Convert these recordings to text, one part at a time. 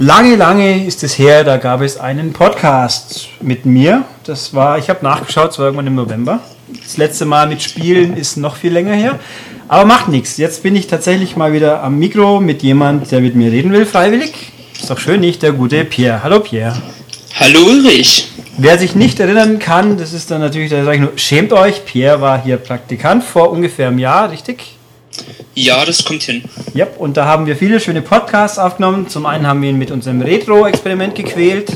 Lange, lange ist es her, da gab es einen Podcast mit mir. Das war, ich habe nachgeschaut, es war irgendwann im November. Das letzte Mal mit Spielen ist noch viel länger her. Aber macht nichts. Jetzt bin ich tatsächlich mal wieder am Mikro mit jemand, der mit mir reden will, freiwillig. Ist doch schön, nicht? Der gute Pierre. Hallo Pierre. Hallo Ulrich. Wer sich nicht erinnern kann, das ist dann natürlich, da sage ich nur, schämt euch. Pierre war hier Praktikant vor ungefähr einem Jahr, richtig? Ja, das kommt hin. Ja, und da haben wir viele schöne Podcasts aufgenommen. Zum einen haben wir ihn mit unserem Retro-Experiment gequält.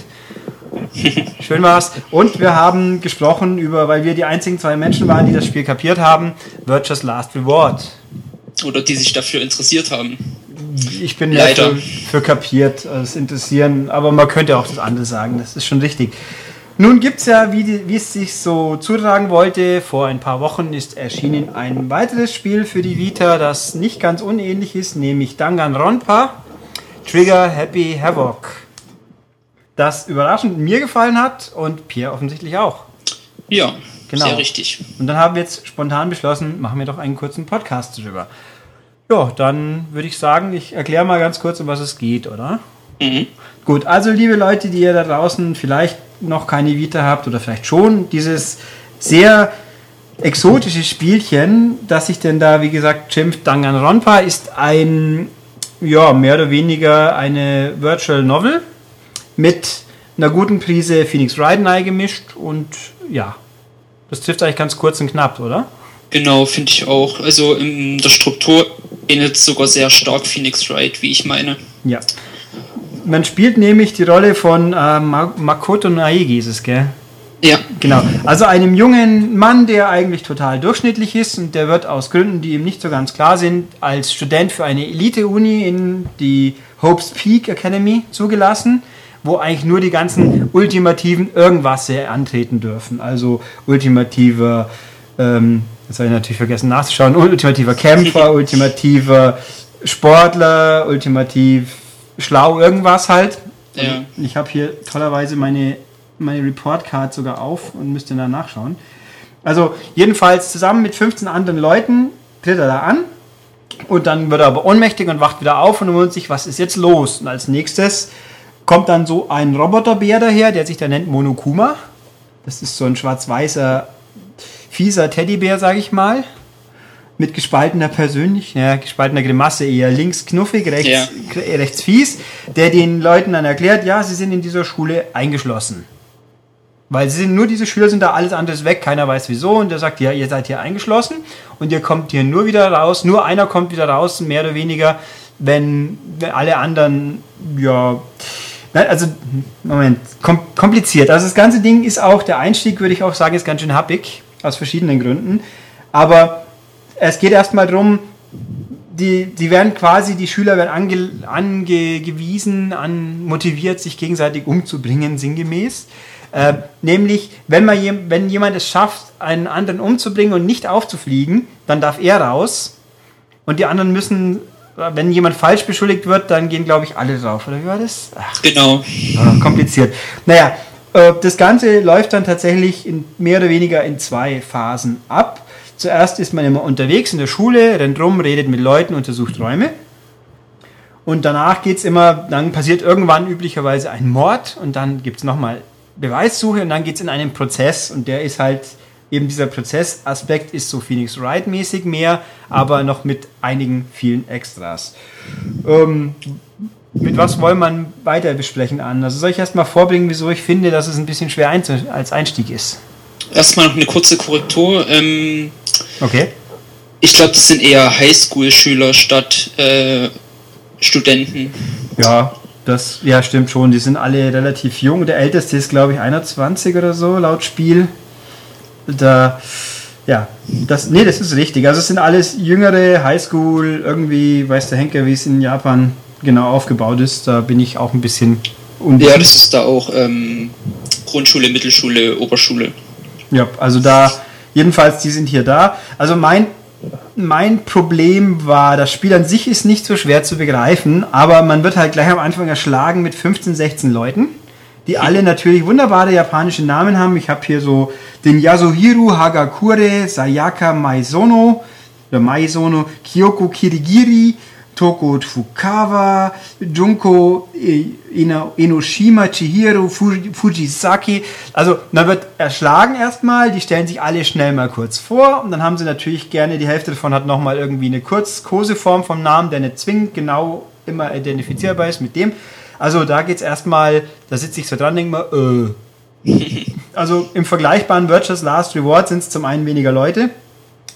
Schön war's. Und wir haben gesprochen über, weil wir die einzigen zwei Menschen waren, die das Spiel kapiert haben, Virtuous Last Reward. Oder die sich dafür interessiert haben. Ich bin leider für, für kapiert, das interessieren, aber man könnte auch das andere sagen, das ist schon richtig. Nun gibt es ja, wie, die, wie, es sich so zutragen wollte, vor ein paar Wochen ist erschienen ein weiteres Spiel für die Vita, das nicht ganz unähnlich ist, nämlich Danganronpa Trigger Happy Havoc. Das überraschend mir gefallen hat und Pierre offensichtlich auch. Ja, genau. sehr richtig. Und dann haben wir jetzt spontan beschlossen, machen wir doch einen kurzen Podcast drüber. Ja, dann würde ich sagen, ich erkläre mal ganz kurz, um was es geht, oder? Mhm. Gut, also liebe Leute, die ihr da draußen vielleicht noch keine Vita habt oder vielleicht schon, dieses sehr exotische Spielchen, das sich denn da, wie gesagt, schimpft Danganronpa, ist ein, ja, mehr oder weniger eine Virtual Novel mit einer guten Prise Phoenix Wright gemischt und ja, das trifft eigentlich ganz kurz und knapp, oder? Genau, finde ich auch. Also in der Struktur ähnelt sogar sehr stark Phoenix Wright, wie ich meine. Ja man spielt nämlich die Rolle von äh, Makoto Naegi, ist es, gell? Ja. Genau. Also einem jungen Mann, der eigentlich total durchschnittlich ist und der wird aus Gründen, die ihm nicht so ganz klar sind, als Student für eine Elite-Uni in die Hope's Peak Academy zugelassen, wo eigentlich nur die ganzen ultimativen irgendwas antreten dürfen. Also ultimativer, ähm, das habe ich natürlich vergessen nachzuschauen, ultimativer Kämpfer, ultimativer Sportler, ultimativ schlau irgendwas halt. Ja. Ich habe hier tollerweise meine, meine Report-Card sogar auf und müsste da nachschauen. Also jedenfalls zusammen mit 15 anderen Leuten tritt er da an und dann wird er aber ohnmächtig und wacht wieder auf und wundert sich, was ist jetzt los? Und als nächstes kommt dann so ein Roboterbär daher, der sich da nennt Monokuma. Das ist so ein schwarz-weißer, fieser Teddybär, sage ich mal mit gespaltener Persönlichkeit, ja, gespaltener Grimasse, eher links knuffig, rechts, ja. rechts fies, der den Leuten dann erklärt, ja, sie sind in dieser Schule eingeschlossen. Weil sie sind nur diese Schüler sind da, alles andere ist weg, keiner weiß wieso. Und der sagt, ja, ihr seid hier eingeschlossen und ihr kommt hier nur wieder raus. Nur einer kommt wieder raus, mehr oder weniger, wenn, wenn alle anderen, ja, also, Moment, kom kompliziert. Also das ganze Ding ist auch, der Einstieg würde ich auch sagen, ist ganz schön happig, aus verschiedenen Gründen. Aber es geht erstmal darum, die, die werden quasi, die Schüler werden ange, angewiesen, an, motiviert, sich gegenseitig umzubringen, sinngemäß. Äh, nämlich, wenn, man je, wenn jemand es schafft, einen anderen umzubringen und nicht aufzufliegen, dann darf er raus. Und die anderen müssen, wenn jemand falsch beschuldigt wird, dann gehen, glaube ich, alle drauf. Oder wie war das? Ach, genau. Oh, kompliziert. Naja, äh, das Ganze läuft dann tatsächlich in, mehr oder weniger in zwei Phasen ab. Zuerst ist man immer unterwegs in der Schule, rennt rum, redet mit Leuten, untersucht Räume. Und danach geht es immer, dann passiert irgendwann üblicherweise ein Mord und dann gibt es nochmal Beweissuche und dann geht es in einen Prozess und der ist halt, eben dieser Prozessaspekt ist so Phoenix Wright mäßig mehr, aber noch mit einigen vielen Extras. Ähm, mit was wollen man weiter besprechen an? Also soll ich erstmal vorbringen, wieso ich finde, dass es ein bisschen schwer als Einstieg ist? Erstmal noch eine kurze Korrektur. Ähm, okay. Ich glaube, das sind eher Highschool-Schüler statt äh, Studenten. Ja, das ja, stimmt schon. Die sind alle relativ jung. Der älteste ist, glaube ich, 21 oder so, laut Spiel. Da, ja, das, nee, das ist richtig. Also es sind alles jüngere Highschool, irgendwie, weiß der Henker, wie es in Japan genau aufgebaut ist. Da bin ich auch ein bisschen unwissend. Ja, das ist da auch ähm, Grundschule, Mittelschule, Oberschule. Ja, also da, jedenfalls, die sind hier da. Also mein, mein Problem war, das Spiel an sich ist nicht so schwer zu begreifen, aber man wird halt gleich am Anfang erschlagen mit 15, 16 Leuten, die alle natürlich wunderbare japanische Namen haben. Ich habe hier so den Yasuhiro Hagakure, Sayaka Maisono, oder Maisono, Kyoko Kirigiri, Toko Fukawa, Junko Enoshima, Chihiro, Fujisaki. Also, man wird erschlagen erstmal, die stellen sich alle schnell mal kurz vor und dann haben sie natürlich gerne, die Hälfte davon hat nochmal irgendwie eine Kurz-Koseform vom Namen, der nicht zwingend genau immer identifizierbar ist mit dem. Also, da geht es erstmal, da sitze ich so dran, denke mal, äh. Also, im vergleichbaren Virtuous Last Reward sind es zum einen weniger Leute,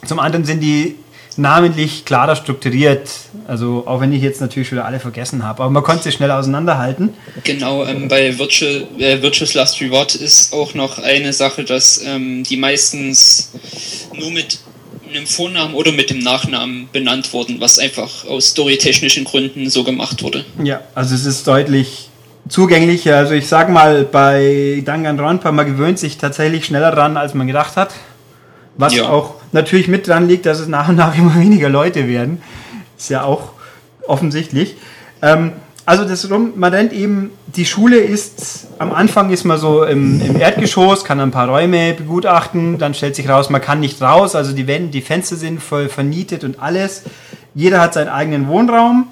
zum anderen sind die namentlich klarer strukturiert. Also auch wenn ich jetzt natürlich wieder alle vergessen habe, aber man konnte sie schnell auseinanderhalten. Genau, ähm, bei Virtual, äh, Virtuous Last Reward ist auch noch eine Sache, dass ähm, die meistens nur mit einem Vornamen oder mit dem Nachnamen benannt wurden, was einfach aus storytechnischen Gründen so gemacht wurde. Ja, also es ist deutlich zugänglicher. Also ich sag mal, bei Danganronpa, man gewöhnt sich tatsächlich schneller dran, als man gedacht hat. Was ja. auch natürlich mit dran liegt, dass es nach und nach immer weniger Leute werden. Ist ja auch offensichtlich. Ähm, also das man rennt eben, die Schule ist, am Anfang ist man so im, im, Erdgeschoss, kann ein paar Räume begutachten, dann stellt sich raus, man kann nicht raus, also die Wände, die Fenster sind voll vernietet und alles. Jeder hat seinen eigenen Wohnraum,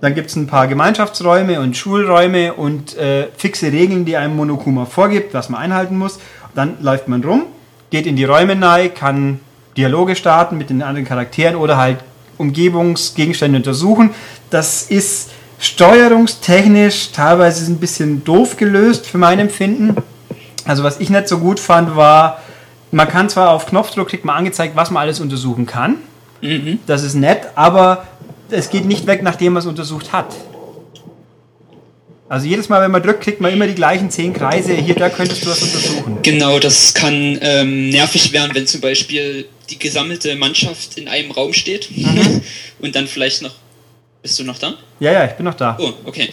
dann gibt es ein paar Gemeinschaftsräume und Schulräume und äh, fixe Regeln, die einem Monokuma vorgibt, was man einhalten muss. Dann läuft man rum, geht in die Räume rein, kann Dialoge starten mit den anderen Charakteren oder halt Umgebungsgegenstände untersuchen. Das ist steuerungstechnisch teilweise ein bisschen doof gelöst für mein Empfinden. Also was ich nicht so gut fand, war, man kann zwar auf Knopfdruck kriegt man angezeigt, was man alles untersuchen kann. Mhm. Das ist nett, aber es geht nicht weg, nachdem man es untersucht hat. Also jedes Mal, wenn man drückt, kriegt man immer die gleichen zehn Kreise. Hier, da könntest du was untersuchen. Genau, das kann ähm, nervig werden, wenn zum Beispiel die gesammelte Mannschaft in einem Raum steht mhm. und dann vielleicht noch. Bist du noch da? Ja, ja, ich bin noch da. Oh, okay.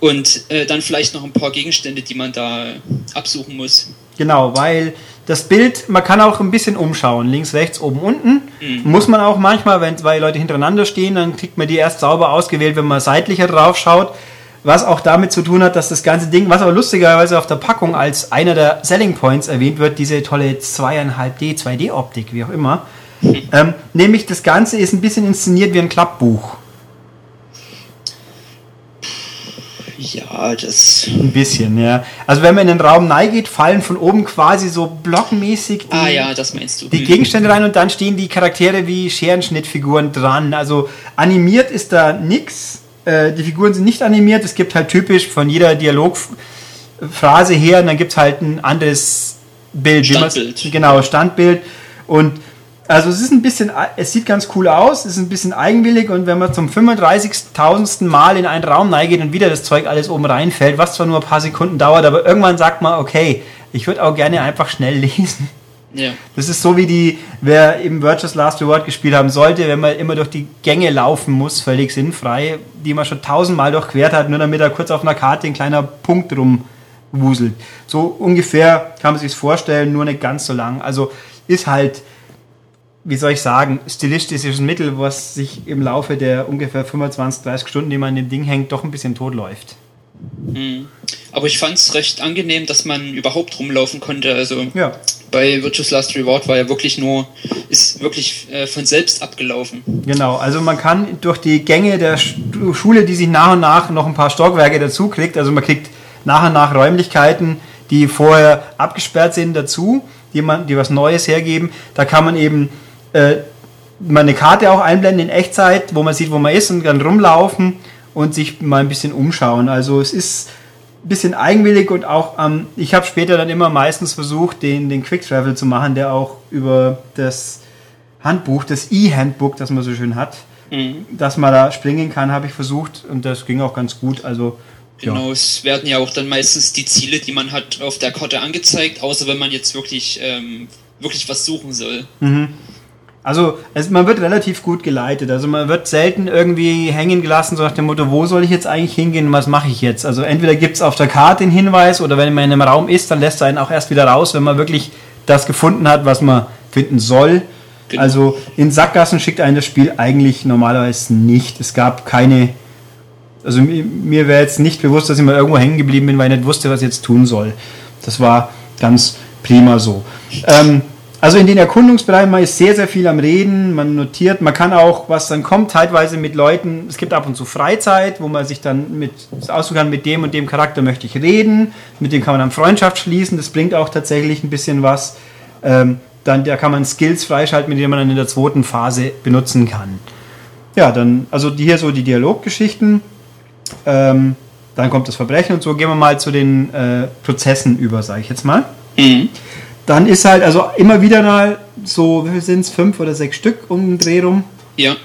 Und äh, dann vielleicht noch ein paar Gegenstände, die man da absuchen muss. Genau, weil das Bild, man kann auch ein bisschen umschauen, links, rechts, oben, unten. Mhm. Muss man auch manchmal, wenn zwei Leute hintereinander stehen, dann kriegt man die erst sauber ausgewählt, wenn man seitlicher drauf schaut was auch damit zu tun hat, dass das ganze Ding, was aber lustigerweise auf der Packung als einer der Selling Points erwähnt wird, diese tolle 2,5D, 2D-Optik, wie auch immer. Ähm, nämlich das Ganze ist ein bisschen inszeniert wie ein Klappbuch. Ja, das. Ein bisschen, ja. Also wenn man in den Raum neigeht, fallen von oben quasi so blockmäßig die, ah, ja, das meinst du. die mhm. Gegenstände rein und dann stehen die Charaktere wie Scherenschnittfiguren dran. Also animiert ist da nichts äh, die Figuren sind nicht animiert. Es gibt halt typisch von jeder Dialogphrase her, und dann gibt es halt ein anderes Bild. Standbild. Genau, Standbild. Und also es ist ein bisschen, es sieht ganz cool aus, es ist ein bisschen eigenwillig und wenn man zum 35.000. Mal in einen Raum neigeht und wieder das Zeug alles oben reinfällt, was zwar nur ein paar Sekunden dauert, aber irgendwann sagt man, okay, ich würde auch gerne einfach schnell lesen. Ja. Das ist so wie die, wer eben Virtuous Last Reward gespielt haben sollte, wenn man immer durch die Gänge laufen muss, völlig sinnfrei, die man schon tausendmal durchquert hat, nur damit er kurz auf einer Karte ein kleiner Punkt rumwuselt. So ungefähr kann man sich vorstellen, nur nicht ganz so lang. Also ist halt, wie soll ich sagen, stilistisches Mittel, was sich im Laufe der ungefähr 25, 30 Stunden, die man in dem Ding hängt, doch ein bisschen totläuft. Mhm. Aber ich fand es recht angenehm, dass man überhaupt rumlaufen konnte. Also ja. bei Virtuous Last Reward war ja wirklich nur, ist wirklich äh, von selbst abgelaufen. Genau, also man kann durch die Gänge der Schule, die sich nach und nach noch ein paar Stockwerke dazu kriegt, also man kriegt nach und nach Räumlichkeiten, die vorher abgesperrt sind, dazu, die, man, die was Neues hergeben. Da kann man eben äh, mal eine Karte auch einblenden in Echtzeit, wo man sieht, wo man ist und dann rumlaufen und sich mal ein bisschen umschauen. Also es ist ein bisschen eigenwillig und auch ähm, ich habe später dann immer meistens versucht, den, den Quick Travel zu machen, der auch über das Handbuch, das E-Handbook, das man so schön hat, mhm. dass man da springen kann, habe ich versucht und das ging auch ganz gut. Also Genau, ja. es werden ja auch dann meistens die Ziele, die man hat, auf der Karte angezeigt, außer wenn man jetzt wirklich, ähm, wirklich was suchen soll. Mhm. Also es, man wird relativ gut geleitet. Also man wird selten irgendwie hängen gelassen, so nach dem Motto, wo soll ich jetzt eigentlich hingehen, was mache ich jetzt? Also entweder gibt es auf der Karte den Hinweis oder wenn man in einem Raum ist, dann lässt er einen auch erst wieder raus, wenn man wirklich das gefunden hat, was man finden soll. Genau. Also in Sackgassen schickt einen das Spiel eigentlich normalerweise nicht. Es gab keine. Also mir wäre jetzt nicht bewusst, dass ich mal irgendwo hängen geblieben bin, weil ich nicht wusste, was ich jetzt tun soll. Das war ganz prima so. Ähm, Also in den Erkundungsbereichen, man ist sehr, sehr viel am Reden, man notiert, man kann auch, was dann kommt, teilweise mit Leuten, es gibt ab und zu Freizeit, wo man sich dann mit aussuchen kann, mit dem und dem Charakter möchte ich reden, mit dem kann man dann Freundschaft schließen, das bringt auch tatsächlich ein bisschen was. Ähm, dann da kann man Skills freischalten, mit denen man dann in der zweiten Phase benutzen kann. Ja, dann, also hier so die Dialoggeschichten. Ähm, dann kommt das Verbrechen und so. Gehen wir mal zu den äh, Prozessen über, sage ich jetzt mal. Mhm. Dann ist halt, also immer wieder mal so, wie viel sind es? Fünf oder sechs Stück um den Dreh rum. Ja,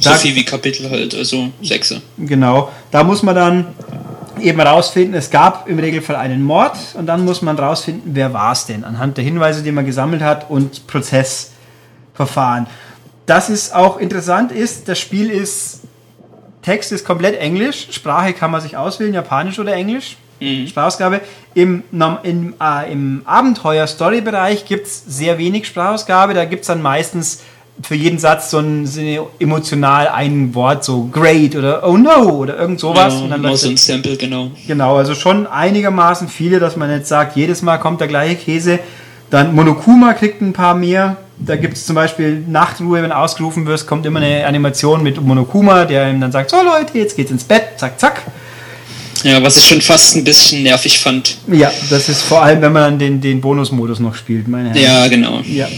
so da, viel wie Kapitel halt, also sechs. Genau, da muss man dann eben rausfinden, es gab im Regelfall einen Mord und dann muss man rausfinden, wer war es denn, anhand der Hinweise, die man gesammelt hat und Prozessverfahren. Das ist auch interessant ist, das Spiel ist, Text ist komplett Englisch, Sprache kann man sich auswählen, Japanisch oder Englisch mhm. Sprachausgabe. Im, im, äh, im Abenteuer-Story-Bereich gibt es sehr wenig Sprachausgabe. Da gibt es dann meistens für jeden Satz so ein, so emotional ein Wort, so great oder oh no oder irgend sowas. Ja, und dann so ein Sample, genau. Genau, also schon einigermaßen viele, dass man jetzt sagt, jedes Mal kommt der gleiche Käse. Dann Monokuma kriegt ein paar mehr. Da gibt es zum Beispiel Nachtruhe, wenn ausgerufen wirst, kommt immer eine Animation mit Monokuma, der ihm dann sagt, so Leute, jetzt geht's ins Bett, zack, zack. Ja, was ich schon fast ein bisschen nervig fand. Ja, das ist vor allem, wenn man dann den, den Bonusmodus noch spielt, meine Herren. Ja, genau. Ja,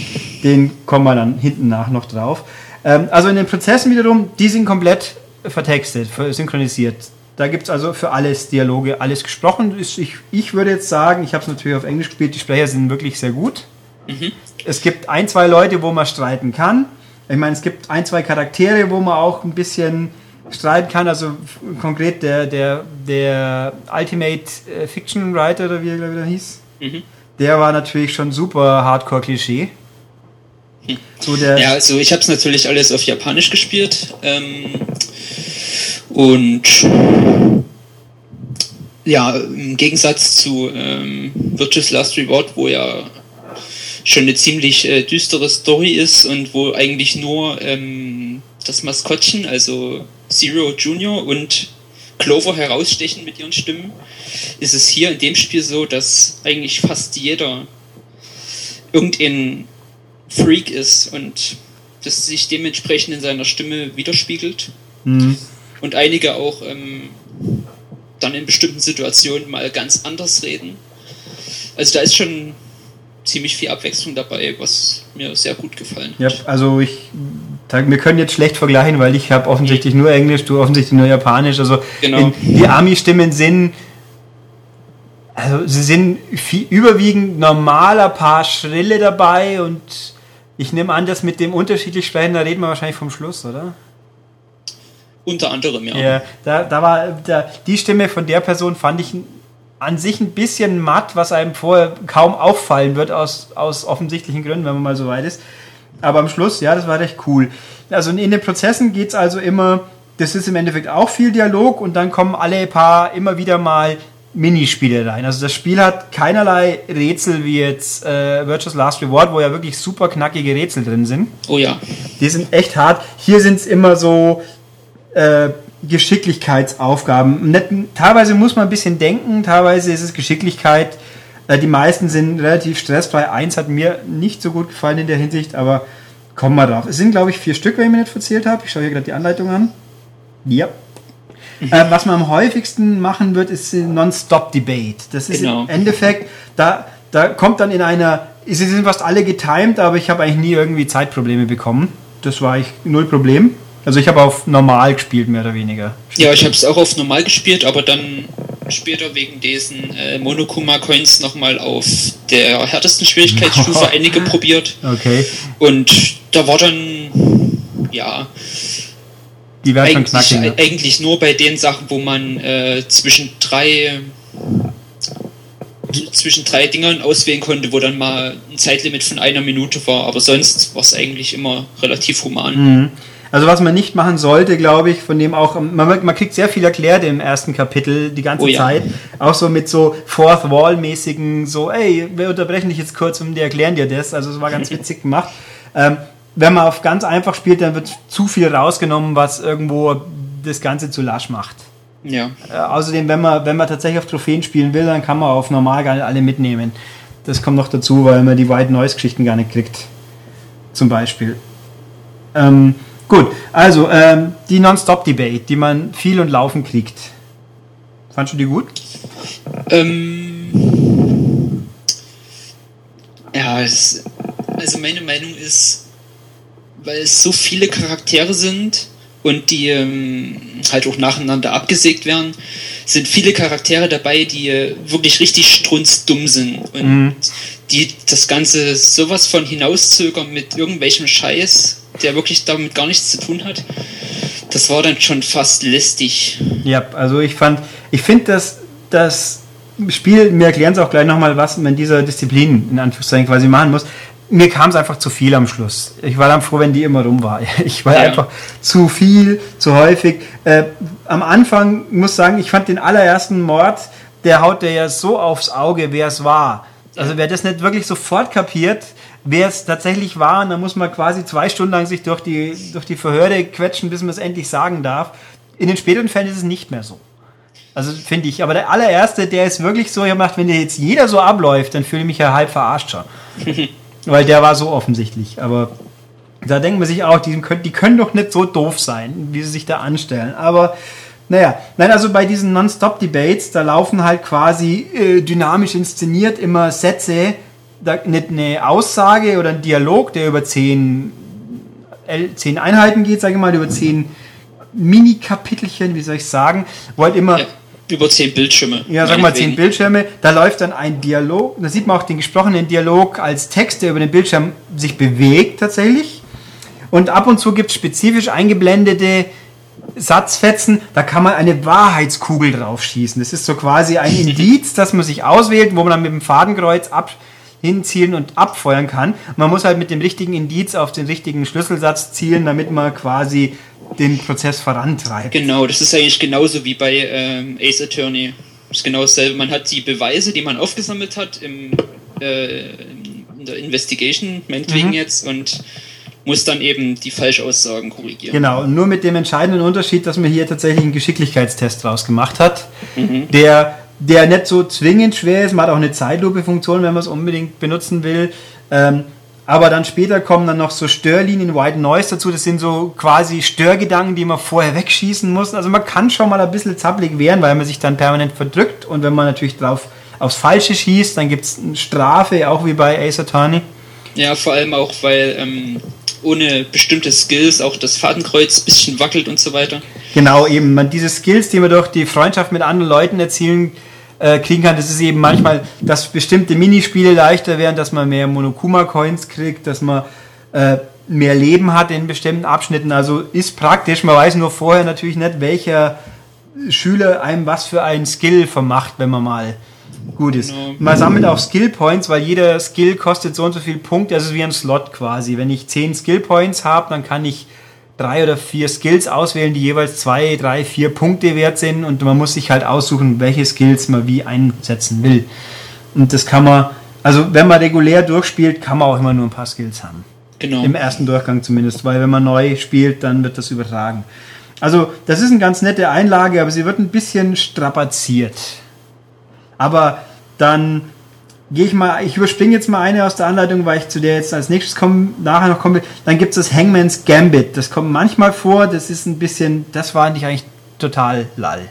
den kommen wir dann hinten nach noch drauf. Ähm, also in den Prozessen wiederum, die sind komplett vertextet, synchronisiert. Da gibt es also für alles Dialoge, alles gesprochen. Ich, ich würde jetzt sagen, ich habe es natürlich auf Englisch gespielt, die Sprecher sind wirklich sehr gut. Mhm. Es gibt ein, zwei Leute, wo man streiten kann. Ich meine, es gibt ein, zwei Charaktere, wo man auch ein bisschen streiten kann. Also konkret der, der, der Ultimate äh, Fiction Writer, oder wie er wieder hieß, mhm. der war natürlich schon super Hardcore-Klischee. Hm. So ja, also ich habe es natürlich alles auf Japanisch gespielt. Ähm, und ja, im Gegensatz zu ähm, Virtuous Last Reward, wo ja schon eine ziemlich äh, düstere Story ist und wo eigentlich nur ähm, das Maskottchen, also Zero Junior und Clover herausstechen mit ihren Stimmen, ist es hier in dem Spiel so, dass eigentlich fast jeder irgendein Freak ist und das sich dementsprechend in seiner Stimme widerspiegelt. Mhm. Und einige auch ähm, dann in bestimmten Situationen mal ganz anders reden. Also da ist schon ziemlich viel Abwechslung dabei, was mir sehr gut gefallen hat. Ja, also ich wir können jetzt schlecht vergleichen, weil ich habe offensichtlich nur Englisch, du offensichtlich nur Japanisch. Also genau. die Ami-Stimmen sind also sie sind viel, überwiegend normaler paar Schrille dabei und ich nehme an, dass mit dem unterschiedlich sprechen, da reden wir wahrscheinlich vom Schluss, oder? Unter anderem, ja. Ja, da, da war da, die Stimme von der Person fand ich an sich ein bisschen matt, was einem vorher kaum auffallen wird, aus, aus offensichtlichen Gründen, wenn man mal so weit ist. Aber am Schluss, ja, das war recht cool. Also in den Prozessen geht es also immer, das ist im Endeffekt auch viel Dialog und dann kommen alle paar immer wieder mal Minispiele rein. Also das Spiel hat keinerlei Rätsel wie jetzt äh, Virtuous Last Reward, wo ja wirklich super knackige Rätsel drin sind. Oh ja. Die sind echt hart. Hier sind es immer so äh, Geschicklichkeitsaufgaben. Teilweise muss man ein bisschen denken, teilweise ist es Geschicklichkeit. Äh, die meisten sind relativ stressfrei. Eins hat mir nicht so gut gefallen in der Hinsicht, aber kommen wir drauf. Es sind, glaube ich, vier Stück, wenn ich mir nicht verzählt habe. Ich schaue hier gerade die Anleitung an. Ja. Mhm. Äh, was man am häufigsten machen wird, ist Non-Stop-Debate. Das ist genau. im Endeffekt, da, da kommt dann in einer, sie sind fast alle getimed, aber ich habe eigentlich nie irgendwie Zeitprobleme bekommen. Das war ich null Problem. Also ich habe auf normal gespielt, mehr oder weniger. Ja, ich habe es auch auf normal gespielt, aber dann später wegen diesen äh, Monokuma-Coins nochmal auf der härtesten Schwierigkeitsstufe einige probiert. Okay. Und da war dann, ja, die werden eigentlich, schon knackig, ne? eigentlich nur bei den Sachen, wo man äh, zwischen drei zwischen drei Dingern auswählen konnte, wo dann mal ein Zeitlimit von einer Minute war, aber sonst war es eigentlich immer relativ human. Mhm. Also was man nicht machen sollte, glaube ich, von dem auch, man, man kriegt sehr viel erklärt im ersten Kapitel die ganze oh, ja. Zeit. Auch so mit so Fourth Wall-mäßigen, so, ey, wir unterbrechen dich jetzt kurz und die erklären dir das. Also es war ganz witzig gemacht. Ähm, wenn man auf ganz einfach spielt, dann wird zu viel rausgenommen, was irgendwo das Ganze zu lasch macht. Ja. Äh, außerdem, wenn man, wenn man tatsächlich auf Trophäen spielen will, dann kann man auf normal gar nicht alle mitnehmen. Das kommt noch dazu, weil man die White Noise Geschichten gar nicht kriegt. Zum Beispiel. Ähm, gut, also ähm, die Non-Stop-Debate, die man viel und laufen kriegt. Fandest du die gut? Ähm, ja, es, also meine Meinung ist, weil es so viele Charaktere sind und die ähm, halt auch nacheinander abgesägt werden, sind viele Charaktere dabei, die äh, wirklich richtig strunzdumm sind und mhm. die das Ganze sowas von hinauszögern mit irgendwelchem Scheiß, der wirklich damit gar nichts zu tun hat. Das war dann schon fast lästig. Ja, also ich fand, ich finde, dass das Spiel, mir erklären sie auch gleich nochmal, was man in dieser Disziplin in Anführungszeichen quasi machen muss mir kam es einfach zu viel am Schluss. Ich war dann froh, wenn die immer rum war. Ich war ja. einfach zu viel, zu häufig. Äh, am Anfang muss sagen, ich fand den allerersten Mord, der haut der ja so aufs Auge, wer es war. Also wer das nicht wirklich sofort kapiert, wer es tatsächlich war, dann muss man quasi zwei Stunden lang sich durch die, durch die Verhörde quetschen, bis man es endlich sagen darf. In den späteren Fällen ist es nicht mehr so. Also finde ich. Aber der allererste, der ist wirklich so gemacht, wenn der jetzt jeder so abläuft, dann fühle ich mich ja halb verarscht schon. Weil der war so offensichtlich. Aber da denkt man sich auch, die können, die können doch nicht so doof sein, wie sie sich da anstellen. Aber naja, nein, also bei diesen Non-Stop-Debates, da laufen halt quasi äh, dynamisch inszeniert immer Sätze, da, nicht eine Aussage oder ein Dialog, der über zehn, zehn Einheiten geht, sage ich mal, über zehn Mini-Kapitelchen, wie soll ich sagen, wo halt immer. Ja über zehn Bildschirme. Ja, sag mal zehn Bildschirme. Da läuft dann ein Dialog. Da sieht man auch den gesprochenen Dialog als Text, der über den Bildschirm sich bewegt tatsächlich. Und ab und zu gibt es spezifisch eingeblendete Satzfetzen, da kann man eine Wahrheitskugel draufschießen. Das ist so quasi ein Indiz, das man sich auswählt, wo man dann mit dem Fadenkreuz ab hinzielen und abfeuern kann. Man muss halt mit dem richtigen Indiz auf den richtigen Schlüsselsatz zielen, damit man quasi den Prozess vorantreibt. Genau, das ist eigentlich genauso wie bei ähm, Ace Attorney. Das ist genau dasselbe. Man hat die Beweise, die man aufgesammelt hat im, äh, in der Investigation, meinetwegen mhm. jetzt, und muss dann eben die Falschaussagen korrigieren. Genau, nur mit dem entscheidenden Unterschied, dass man hier tatsächlich einen Geschicklichkeitstest draus gemacht hat, mhm. der, der nicht so zwingend schwer ist. Man hat auch eine Zeitlupe-Funktion, wenn man es unbedingt benutzen will. Ähm, aber dann später kommen dann noch so Störlinien, White Noise dazu. Das sind so quasi Störgedanken, die man vorher wegschießen muss. Also man kann schon mal ein bisschen zappelig werden, weil man sich dann permanent verdrückt. Und wenn man natürlich drauf aufs Falsche schießt, dann gibt es eine Strafe, auch wie bei Ace Attorney. Ja, vor allem auch, weil ähm, ohne bestimmte Skills auch das Fadenkreuz ein bisschen wackelt und so weiter. Genau, eben. Man, diese Skills, die man durch die Freundschaft mit anderen Leuten erzielen äh, kriegen kann. Das ist eben manchmal, dass bestimmte Minispiele leichter werden, dass man mehr Monokuma-Coins kriegt, dass man äh, mehr Leben hat in bestimmten Abschnitten. Also ist praktisch. Man weiß nur vorher natürlich nicht, welcher Schüler einem was für einen Skill vermacht, wenn man mal gut ist. Genau. Man sammelt auch Skill Points, weil jeder Skill kostet so und so viel Punkte. Also wie ein Slot quasi. Wenn ich 10 Skill Points habe, dann kann ich drei oder vier Skills auswählen, die jeweils zwei, drei, vier Punkte wert sind und man muss sich halt aussuchen, welche Skills man wie einsetzen will. Und das kann man, also wenn man regulär durchspielt, kann man auch immer nur ein paar Skills haben. Genau. Im ersten Durchgang zumindest, weil wenn man neu spielt, dann wird das übertragen. Also das ist eine ganz nette Einlage, aber sie wird ein bisschen strapaziert. Aber dann gehe ich mal, ich überspringe jetzt mal eine aus der Anleitung, weil ich zu der jetzt als nächstes kommen, nachher noch komme. Dann gibt es das Hangman's Gambit. Das kommt manchmal vor, das ist ein bisschen, das war nicht eigentlich total lall.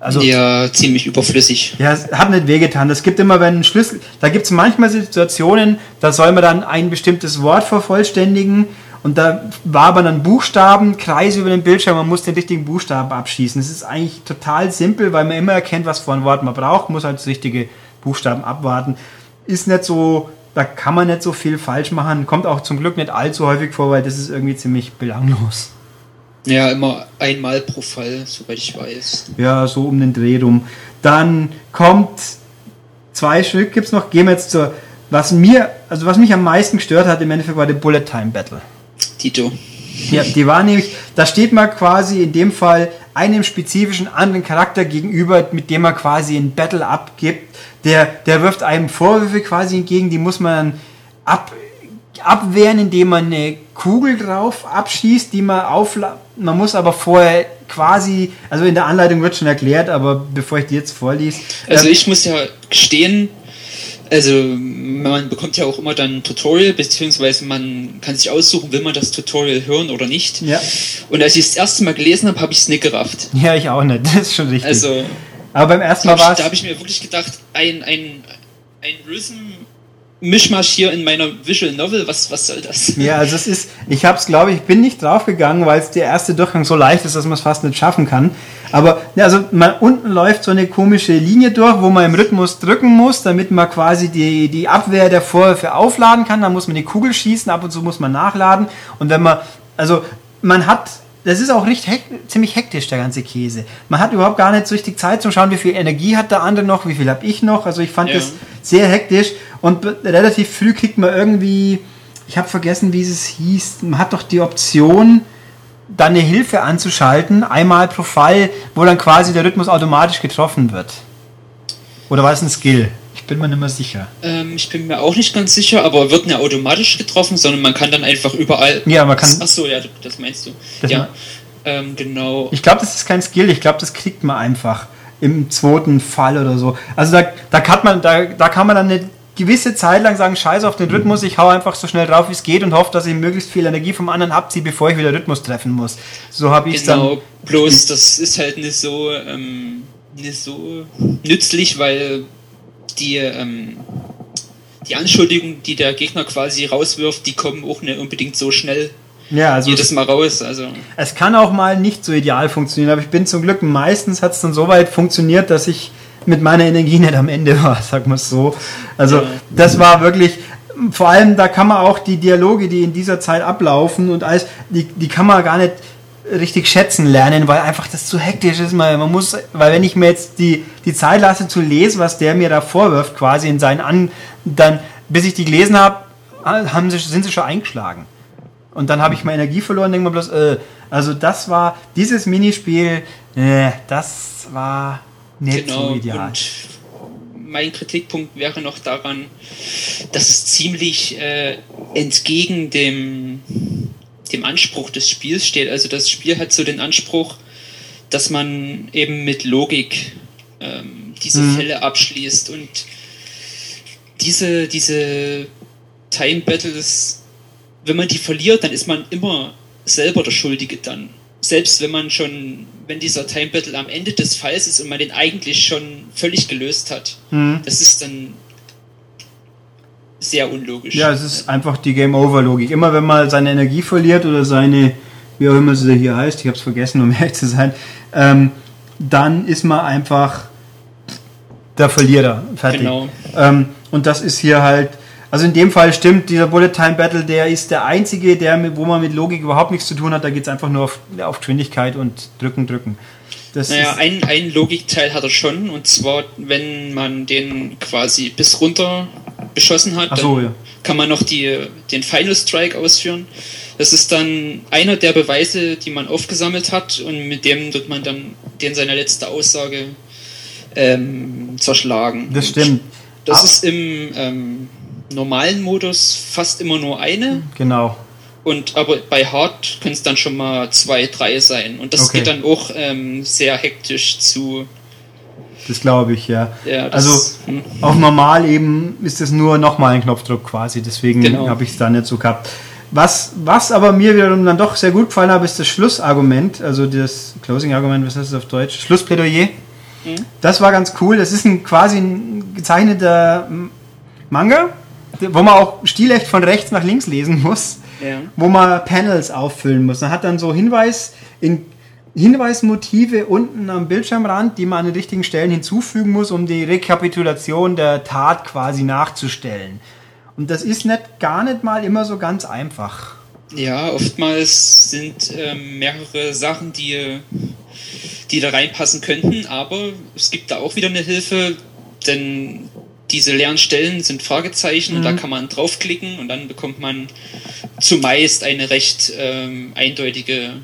Also, ja, ziemlich überflüssig. Ja, es hat nicht wehgetan. Das gibt immer, wenn ein Schlüssel, da gibt es manchmal Situationen, da soll man dann ein bestimmtes Wort vervollständigen und da war aber dann Buchstaben, Kreise über den Bildschirm, man muss den richtigen Buchstaben abschießen. Das ist eigentlich total simpel, weil man immer erkennt, was für ein Wort man braucht, muss halt das richtige Buchstaben abwarten ist nicht so, da kann man nicht so viel falsch machen. Kommt auch zum Glück nicht allzu häufig vor, weil das ist irgendwie ziemlich belanglos. Ja, immer einmal pro Fall, soweit ich weiß. Ja, so um den Dreh rum. Dann kommt zwei Stück gibt es noch. Gehen wir jetzt zur, was mir, also was mich am meisten gestört hat im Endeffekt war der Bullet Time Battle. Tito. Ja, die war nämlich, da steht man quasi in dem Fall einem spezifischen anderen Charakter gegenüber, mit dem man quasi ein Battle abgibt. Der, der wirft einem Vorwürfe quasi entgegen, die muss man ab, abwehren, indem man eine Kugel drauf abschießt, die man aufla man muss aber vorher quasi, also in der Anleitung wird schon erklärt, aber bevor ich die jetzt vorlies. Also ich muss ja gestehen, Also man bekommt ja auch immer dann ein Tutorial, beziehungsweise man kann sich aussuchen, will man das Tutorial hören oder nicht. Ja. Und als ich es das erste Mal gelesen habe, habe ich es nicht gerafft. Ja, ich auch nicht. Das ist schon richtig. Also, Aber beim ersten Mal habe war ich, da es. hab ich mir wirklich gedacht, ein, ein, ein Rhythm Mischmasch hier in meiner Visual Novel, was, was soll das? Ja, also es ist, ich habe es, glaube ich, bin nicht draufgegangen, weil es der erste Durchgang so leicht ist, dass man es fast nicht schaffen kann. Aber ja, also man, unten läuft so eine komische Linie durch, wo man im Rhythmus drücken muss, damit man quasi die, die Abwehr der Vorwürfe aufladen kann. Dann muss man die Kugel schießen, ab und zu muss man nachladen. Und wenn man, also man hat, das ist auch richtig hek ziemlich hektisch, der ganze Käse. Man hat überhaupt gar nicht so richtig Zeit zu schauen, wie viel Energie hat der andere noch, wie viel habe ich noch. Also ich fand Ja. das sehr hektisch und relativ früh kriegt man irgendwie, ich habe vergessen, wie es hieß, man hat doch die Option, dann eine Hilfe anzuschalten, einmal pro Fall, wo dann quasi der Rhythmus automatisch getroffen wird. Oder war es ein Skill? Bin mir nicht mehr sicher. Ähm, ich bin mir auch nicht ganz sicher, aber wird nicht automatisch getroffen, sondern man kann dann einfach überall. Ja, man kann- Achso, ja, das meinst du. Das ja. Ähm, genau. Ich glaube, das ist kein Skill, ich glaube, das kriegt man einfach im zweiten Fall oder so. Also da, da, kann man, da, da kann man dann eine gewisse Zeit lang sagen, scheiß auf den Rhythmus, ich hau einfach so schnell drauf, wie es geht und hoffe, dass ich möglichst viel Energie vom anderen abziehe, bevor ich wieder Rhythmus treffen muss. So habe ich es dann. Genau, bloß das ist halt nicht so, ähm, nicht so nützlich, weil die, ähm, die Anschuldigungen, die der Gegner quasi rauswirft, die kommen auch nicht unbedingt so schnell Ja, also jedes Mal raus. Also Es kann auch mal nicht so ideal funktionieren, aber ich bin zum Glück, meistens hat es dann so weit funktioniert, dass ich mit meiner Energie nicht am Ende war, sag mal so. Also Ja. das war wirklich, vor allem da kann man auch die Dialoge, die in dieser Zeit ablaufen und alles, die, die kann man gar nicht richtig schätzen lernen, weil einfach das zu hektisch ist. Man, man muss, weil wenn ich mir jetzt die, die Zeit lasse zu lesen, was der mir da vorwirft, quasi in seinen An, dann, bis ich die gelesen habe, haben sie, sind sie schon eingeschlagen. Und dann habe ich meine Energie verloren, denke mal bloß, äh, also das war, dieses Minispiel, äh, das war nicht genau. so ideal. Mein Kritikpunkt wäre noch daran, dass es ziemlich äh, entgegen dem, dem Anspruch des Spiels steht. Also das Spiel hat so den Anspruch, dass man eben mit Logik ähm, diese Mhm. Fälle abschließt und diese, diese Time Battles, wenn man die verliert, dann ist man immer selber der Schuldige dann. Selbst wenn man schon, wenn dieser Time Battle am Ende des Falls ist und man den eigentlich schon völlig gelöst hat, Mhm. das ist dann sehr unlogisch. Ja, es ist einfach die Game-Over-Logik. Immer wenn man seine Energie verliert oder seine, wie auch immer sie hier heißt, ich habe es vergessen, um ehrlich zu sein, ähm, dann ist man einfach der Verlierer. Fertig. Genau. Ähm, und das ist hier halt, also in dem Fall stimmt, dieser Bullet Time Battle, der ist der einzige, der, mit- wo man mit Logik überhaupt nichts zu tun hat. Da geht es einfach nur auf, auf Geschwindigkeit und drücken, drücken. Das Naja, ist, ein, ein Logikteil hat er schon, und zwar, wenn man den quasi bis runter beschossen hat, so, ja. kann man noch die, den Final Strike ausführen. Das ist dann einer der Beweise, die man aufgesammelt hat, und mit dem wird man dann den seine letzte Aussage ähm, zerschlagen. das stimmt. Das Ab- ist im ähm, normalen Modus fast immer nur eine. Genau. Und aber bei Hard können es dann schon mal zwei, drei sein. Und das Okay. geht dann auch ähm, sehr hektisch zu. Das glaube ich, ja. Ja, das, Also hm. auf normal eben ist es nur nochmal ein Knopfdruck quasi, deswegen Genau. habe ich es da nicht so gehabt. Was, was aber mir wiederum dann doch sehr gut gefallen hat, ist das Schlussargument, also das Closing-Argument, was heißt das auf Deutsch? Schlussplädoyer. Mhm. Das war ganz cool. Das ist ein quasi ein gezeichneter Manga, wo man auch stilecht von rechts nach links lesen muss, Ja. wo man Panels auffüllen muss. Man hat dann so Hinweis in Hinweismotive unten am Bildschirmrand, die man an den richtigen Stellen hinzufügen muss, um die Rekapitulation der Tat quasi nachzustellen. Und das ist nicht gar nicht mal immer so ganz einfach. ja, oftmals sind ähm, mehrere Sachen, die, die da reinpassen könnten, aber es gibt da auch wieder eine Hilfe, denn diese leeren Stellen sind Fragezeichen und da kann man draufklicken und dann bekommt man zumeist eine recht ähm, eindeutige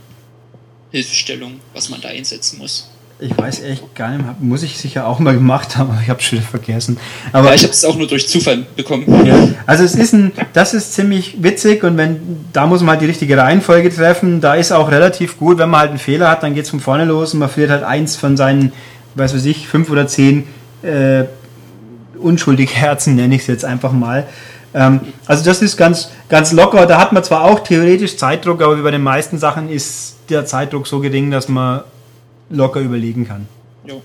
Hilfestellung, was man da einsetzen muss. Ich weiß echt gar nicht muss ich sicher auch mal gemacht haben, aber ich habe es schon wieder vergessen. Aber Ja, ich habe es auch nur durch Zufall bekommen. Ja, also es ist ein, das ist ziemlich witzig und wenn, da muss man halt die richtige Reihenfolge treffen. Da ist auch relativ gut, wenn man halt einen Fehler hat, dann geht es von vorne los und man verliert halt eins von seinen, weiß was ich, fünf oder zehn äh, unschuldige Herzen, nenne ich es jetzt einfach mal. Ähm, also das ist ganz, ganz locker. Da hat man zwar auch theoretisch Zeitdruck, aber wie bei den meisten Sachen ist der Zeitdruck so gering, dass man locker überlegen kann. Jo.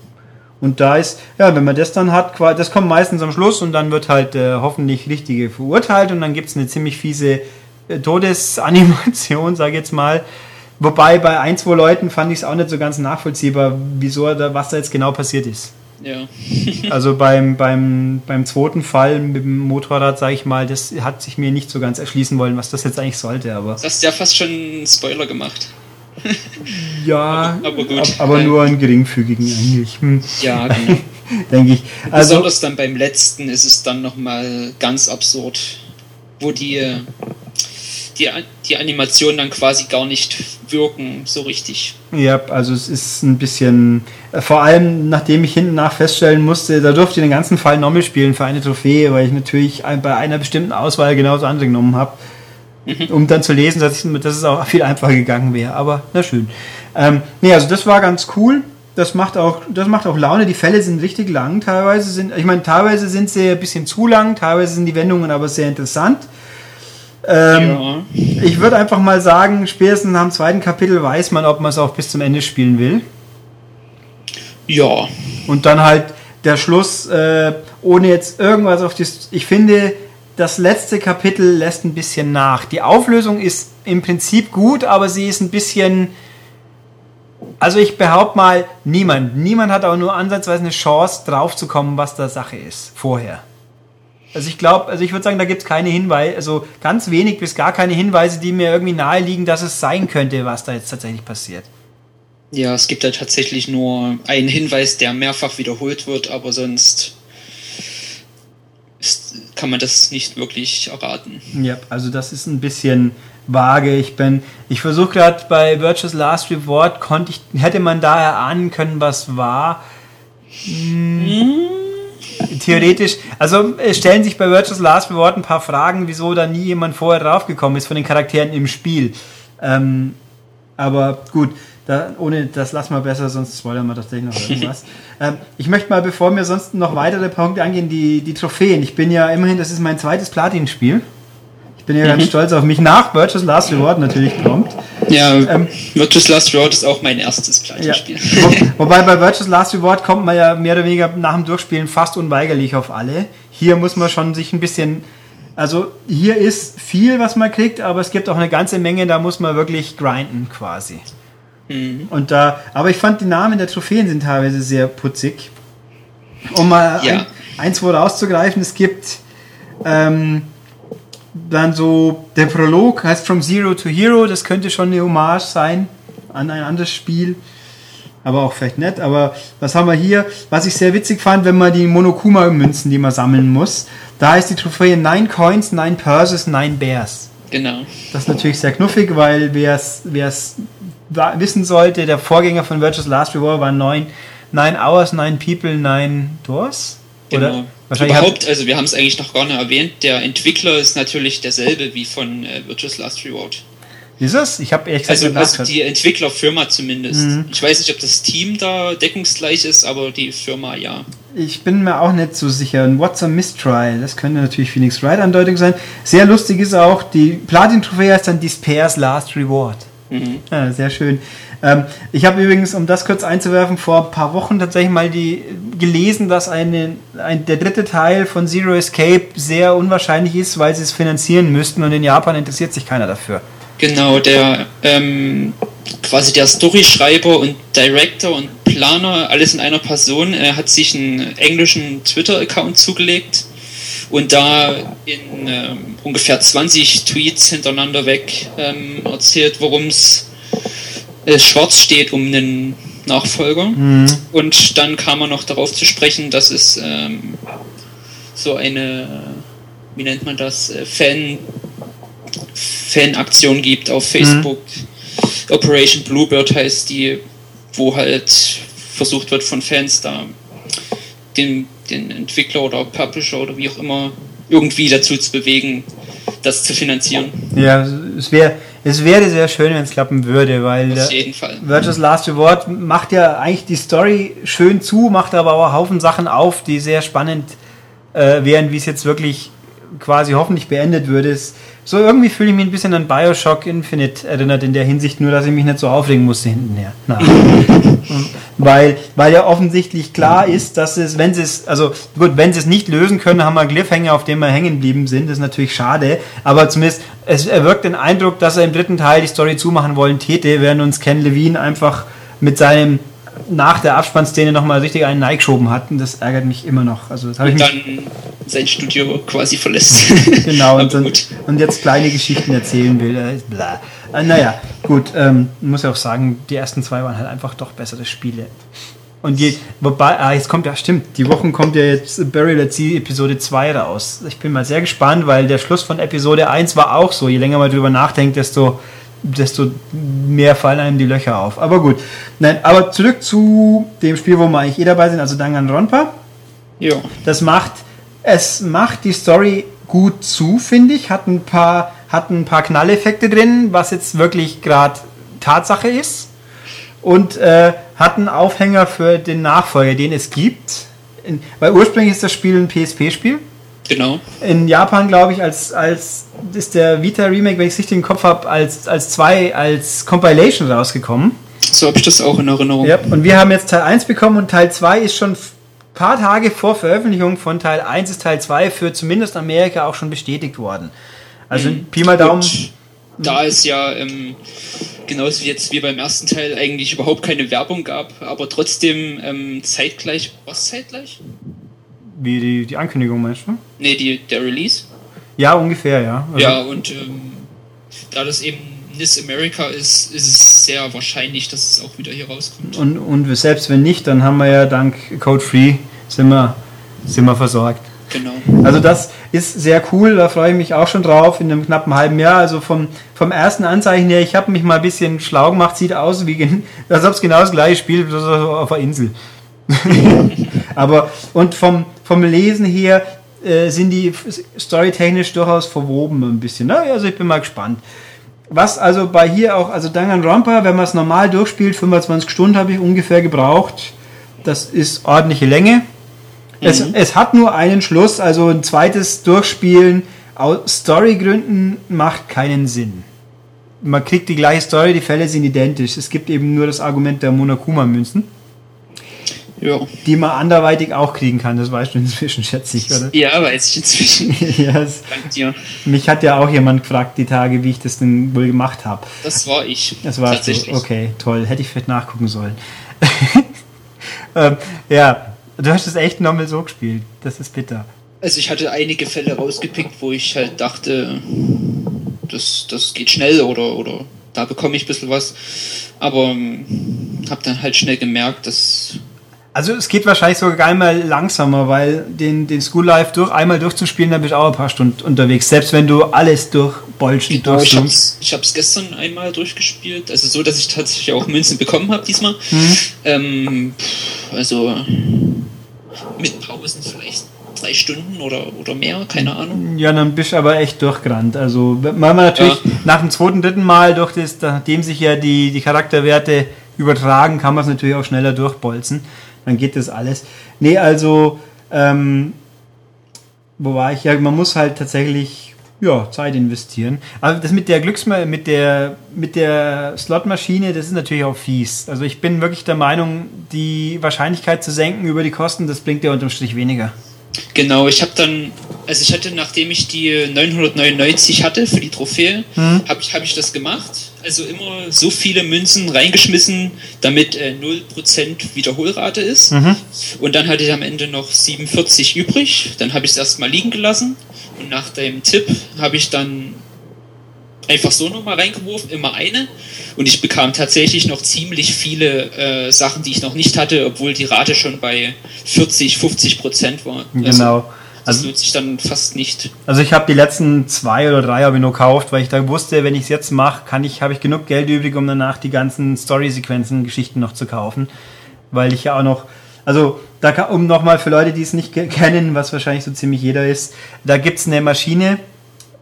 Und da ist, ja, wenn man das dann hat, das kommt meistens am Schluss und dann wird halt äh, hoffentlich Richtige verurteilt und dann gibt es eine ziemlich fiese äh, Todesanimation, sage ich jetzt mal. Wobei bei ein, zwei Leuten fand ich es auch nicht so ganz nachvollziehbar, wieso da, was da jetzt genau passiert ist. Ja. also beim, beim, beim zweiten Fall mit dem Motorrad, sage ich mal, das hat sich mir nicht so ganz erschließen wollen, was das jetzt eigentlich sollte. Aber du hast ja fast schon einen Spoiler gemacht. ja, aber, aber, gut. aber nur einen geringfügigen eigentlich. Hm. Ja, genau. Denke ich. Also, Besonders dann beim letzten ist es dann nochmal ganz absurd, wo die die, die Animationen dann quasi gar nicht wirken, so richtig. Ja, also es ist ein bisschen, vor allem nachdem ich hinten nach feststellen musste, da durfte ich den ganzen Fall nochmal spielen für eine Trophäe, weil ich natürlich bei einer bestimmten Auswahl genauso andere genommen habe, mhm. um dann zu lesen, dass, ich, dass es auch viel einfacher gegangen wäre. Aber na schön. Ähm, nee, also das war ganz cool. Das macht auch, das macht auch Laune. Die Fälle sind richtig lang. Teilweise sind, ich meine, teilweise sind sie ein bisschen zu lang, teilweise sind die Wendungen aber sehr interessant. Ähm, ja. Ich würde einfach mal sagen, spätestens nach dem zweiten Kapitel weiß man, ob man es auch bis zum Ende spielen will. Ja. Und dann halt der Schluss, äh, ohne jetzt irgendwas auf das. Ich finde, das letzte Kapitel lässt ein bisschen nach. Die Auflösung ist im Prinzip gut, aber sie ist ein bisschen. Also ich behaupte mal, niemand, niemand hat auch nur ansatzweise eine Chance, drauf zu kommen, was da Sache ist, vorher. Also ich glaube, also ich würde sagen, da gibt es keine Hinweise, also ganz wenig bis gar keine Hinweise, die mir irgendwie naheliegen, dass es sein könnte, was da jetzt tatsächlich passiert. Ja, es gibt da tatsächlich nur einen Hinweis, der mehrfach wiederholt wird, aber sonst ist, kann man das nicht wirklich erraten. Ja, also das ist ein bisschen vage. Ich bin, ich versuche gerade bei Virtuous Last Reward, konnte ich, hätte man da erahnen können, was war. Hm. Theoretisch, also es stellen sich bei Virtuous Last Reward ein paar Fragen, wieso da nie jemand vorher draufgekommen ist von den Charakteren im Spiel. Ähm, aber gut, da, ohne das lassen wir besser, sonst spoilern wir tatsächlich noch irgendwas. ähm, ich möchte mal, bevor wir sonst noch weitere Punkte angehen, die, die Trophäen. Ich bin ja immerhin, das ist mein zweites Platin-Spiel bin ja ganz mhm. stolz auf mich. Nach Virtuous Last Reward natürlich prompt. Ja, ähm, Virtuous Last Reward ist auch mein erstes Platin-Spiel. Ja. Wo, wobei bei Virtuous Last Reward kommt man ja mehr oder weniger nach dem Durchspielen fast unweigerlich auf alle. Hier muss man schon sich ein bisschen also hier ist viel, was man kriegt, aber es gibt auch eine ganze Menge, da muss man wirklich grinden quasi. Mhm. Und da, aber ich fand die Namen der Trophäen sind teilweise sehr putzig. Um mal ja. ein, eins wo rauszugreifen, es gibt ähm, dann so der Prolog heißt From Zero to Hero, das könnte schon eine Hommage sein an ein anderes Spiel. Aber auch vielleicht nett. Aber was haben wir hier? Was ich sehr witzig fand, wenn man die Monokuma-Münzen, die man sammeln muss, da ist die Trophäe 9 Coins, 9 Purses, 9 Bears. Genau. Das ist natürlich sehr knuffig, weil wer es wissen sollte, der Vorgänger von Virtuous Last Reward war 9, 9 Hours, 9 People, 9 Doors. Genau. Wahrscheinlich Überhaupt, also wir haben es eigentlich noch gar nicht erwähnt, der Entwickler ist natürlich derselbe wie von äh, Virtuous Last Reward. Ist es? Ich habe ehrlich gesagt also, also die Entwicklerfirma zumindest. Mhm. Ich weiß nicht, ob das Team da deckungsgleich ist, aber die Firma ja. Ich bin mir auch nicht so sicher. Und What's a Mistrial? Das könnte natürlich Phoenix Wright Andeutung sein. Sehr lustig ist auch, die Platin-Trophäe heißt dann Despairs Last Reward. Mhm. Ja, sehr schön. Ähm, ich habe übrigens, um das kurz einzuwerfen, vor ein paar Wochen tatsächlich mal die gelesen, dass eine, ein, der dritte Teil von Zero Escape sehr unwahrscheinlich ist, weil sie es finanzieren müssten und in Japan interessiert sich keiner dafür. Genau, der ähm, quasi der Storyschreiber und Director und Planer, alles in einer Person, er hat sich einen englischen Twitter-Account zugelegt und da in ähm, ungefähr 20 Tweets hintereinander weg ähm, erzählt, worum es äh, schwarz steht um einen Nachfolger. Mhm. Und dann kam er noch darauf zu sprechen, dass es ähm, so eine, wie nennt man das, äh, Fan, Fan-Aktion gibt auf mhm. Facebook. Mhm. Operation Bluebird heißt die, wo halt versucht wird von Fans da den, den Entwickler oder Publisher oder wie auch immer irgendwie dazu zu bewegen, das zu finanzieren. Ja, es wäre es wäre sehr schön, wenn es klappen würde, weil Auf jeden Fall. Virtuous Last Reward macht ja eigentlich die Story schön zu, macht aber auch Haufen Sachen auf, die sehr spannend äh, während wie es jetzt wirklich quasi hoffentlich beendet würde. Ist, so irgendwie fühle ich mich ein bisschen an Bioshock Infinite erinnert in der Hinsicht, nur dass ich mich nicht so aufregen musste hintenher. Na. weil, weil ja offensichtlich klar ist, dass es, wenn sie es, also gut, wenn sie es nicht lösen können, haben wir einen Cliffhanger, auf dem wir hängen geblieben sind. Das ist natürlich schade, aber zumindest es erwirkt den Eindruck, dass er im dritten Teil die Story zumachen wollen täte, während uns Ken Levine einfach mit seinem nach der Abspannszene nochmal richtig einen Nike geschoben hat. Und das ärgert mich immer noch. Also das und ich dann sein Studio quasi verlässt. genau, und, dann, und, jetzt kleine Geschichten erzählen will. Äh, naja, gut, ähm, muss ja auch sagen, die ersten zwei waren halt einfach doch bessere Spiele. Und je, wobei, ah, jetzt kommt ja, stimmt, die Wochen kommt ja jetzt Burial at Sea Episode 2 raus. Ich bin mal sehr gespannt, weil der Schluss von Episode 1 war auch so. Je länger man drüber nachdenkt, desto desto mehr fallen einem die Löcher auf. Aber gut. Nein, aber zurück zu dem Spiel, wo wir eigentlich eh dabei sind, also Danganronpa. Ja. Das macht, es macht die Story gut zu, finde ich. Hat ein paar, hat ein paar Knalleffekte drin, was jetzt wirklich gerade Tatsache ist. Und äh, hat einen Aufhänger für den Nachfolger, den es gibt. In, weil ursprünglich ist das Spiel ein PSP-Spiel. Genau. In Japan, glaube ich, als, als ist der Vita Remake, wenn ich es richtig im Kopf habe, als, als zwei, als Compilation rausgekommen. So habe ich das auch in Erinnerung. Ja, und wir haben jetzt Teil 1 bekommen und Teil 2 ist schon ein paar Tage vor Veröffentlichung von Teil 1 ist Teil 2 für zumindest Amerika auch schon bestätigt worden. Also mhm. Pi mal Daumen. Und da es ja ähm, genauso wie jetzt wie beim ersten Teil eigentlich überhaupt keine Werbung gab, aber trotzdem ähm, zeitgleich, was zeitgleich? Wie die, die Ankündigung meinst du? Nee, die, der Release. Ja, ungefähr, ja. Also ja, und ähm, da das eben NIS America ist, ist es sehr wahrscheinlich, dass es auch wieder hier rauskommt. Und, und selbst wenn nicht, dann haben wir ja dank Code Free sind wir, sind wir versorgt. Genau. Also das ist sehr cool, da freue ich mich auch schon drauf in einem knappen halben Jahr. Also vom, vom ersten Anzeichen her, ich habe mich mal ein bisschen schlau gemacht, sieht aus wie, als ob es genau das gleiche spielt, auf der Insel. Aber und vom, vom Lesen her äh, sind die storytechnisch durchaus verwoben ein bisschen. Ne? Also ich bin mal gespannt. Was also bei hier auch, also Danganronpa, wenn man es normal durchspielt, 25 Stunden habe ich ungefähr gebraucht. Das ist ordentliche Länge. Mhm. Es, es hat nur einen Schluss, also ein zweites Durchspielen aus Storygründen macht keinen Sinn. Man kriegt die gleiche Story, die Fälle sind identisch. Es gibt eben nur das Argument der Monokuma-Münzen. Ja. Die man anderweitig auch kriegen kann, das weißt du inzwischen, schätze ich, oder? Ja, weiß ich inzwischen. yes. Dank dir. Mich hat ja auch jemand gefragt, die Tage, wie ich das denn wohl gemacht habe. Das war ich. Das war tatsächlich. So. Okay, toll. Hätte ich vielleicht nachgucken sollen. ähm, ja, du hast es echt nochmal so gespielt. Das ist bitter. Also ich hatte einige Fälle rausgepickt, wo ich halt dachte, das, das geht schnell oder, oder da bekomme ich ein bisschen was. Aber ähm, habe dann halt schnell gemerkt, dass also es geht wahrscheinlich sogar einmal langsamer, weil den, den School Life durch, einmal durchzuspielen, dann bist du auch ein paar Stunden unterwegs, selbst wenn du alles durchbolst. Genau, ich hab's, ich hab's gestern einmal durchgespielt, also so, dass ich tatsächlich auch Münzen bekommen habe diesmal. Mhm. Ähm, also mit Pausen vielleicht drei Stunden oder, oder mehr, keine Ahnung. Ja, dann bist du aber echt durchgerannt. Also, weil man natürlich ja. nach dem zweiten, dritten Mal durch das, nachdem sich ja die, die Charakterwerte übertragen, kann man es natürlich auch schneller durchbolzen dann geht das alles. Nee, also, ähm, wo war ich? Ja, man muss halt tatsächlich ja, Zeit investieren. Aber das mit der Glücksma mit der mit der Slotmaschine, das ist natürlich auch fies. Also ich bin wirklich der Meinung, die Wahrscheinlichkeit zu senken über die Kosten, das bringt dir unterm Strich weniger. Genau, ich habe dann, also ich hatte, nachdem ich die 999 hatte für die Trophäe, mhm. habe ich, hab ich das gemacht. Also immer so viele Münzen reingeschmissen, damit äh, 0% Wiederholrate ist. Mhm. Und dann hatte ich am Ende noch 47 übrig. Dann habe ich es erstmal liegen gelassen. Und nach dem Tipp habe ich dann einfach so nochmal reingeworfen, immer eine. Und ich bekam tatsächlich noch ziemlich viele äh, Sachen, die ich noch nicht hatte, obwohl die Rate schon bei 40, 50 Prozent war. Also, genau. Das also, nutze ich dann fast nicht. Also ich habe die letzten zwei oder drei habe ich nur gekauft, weil ich da wusste, wenn ich es jetzt mache, kann ich, habe ich genug Geld übrig, um danach die ganzen Story-Sequenzen, Geschichten noch zu kaufen. Weil ich ja auch noch, also da um nochmal für Leute, die es nicht kennen, was wahrscheinlich so ziemlich jeder ist, da gibt es eine Maschine,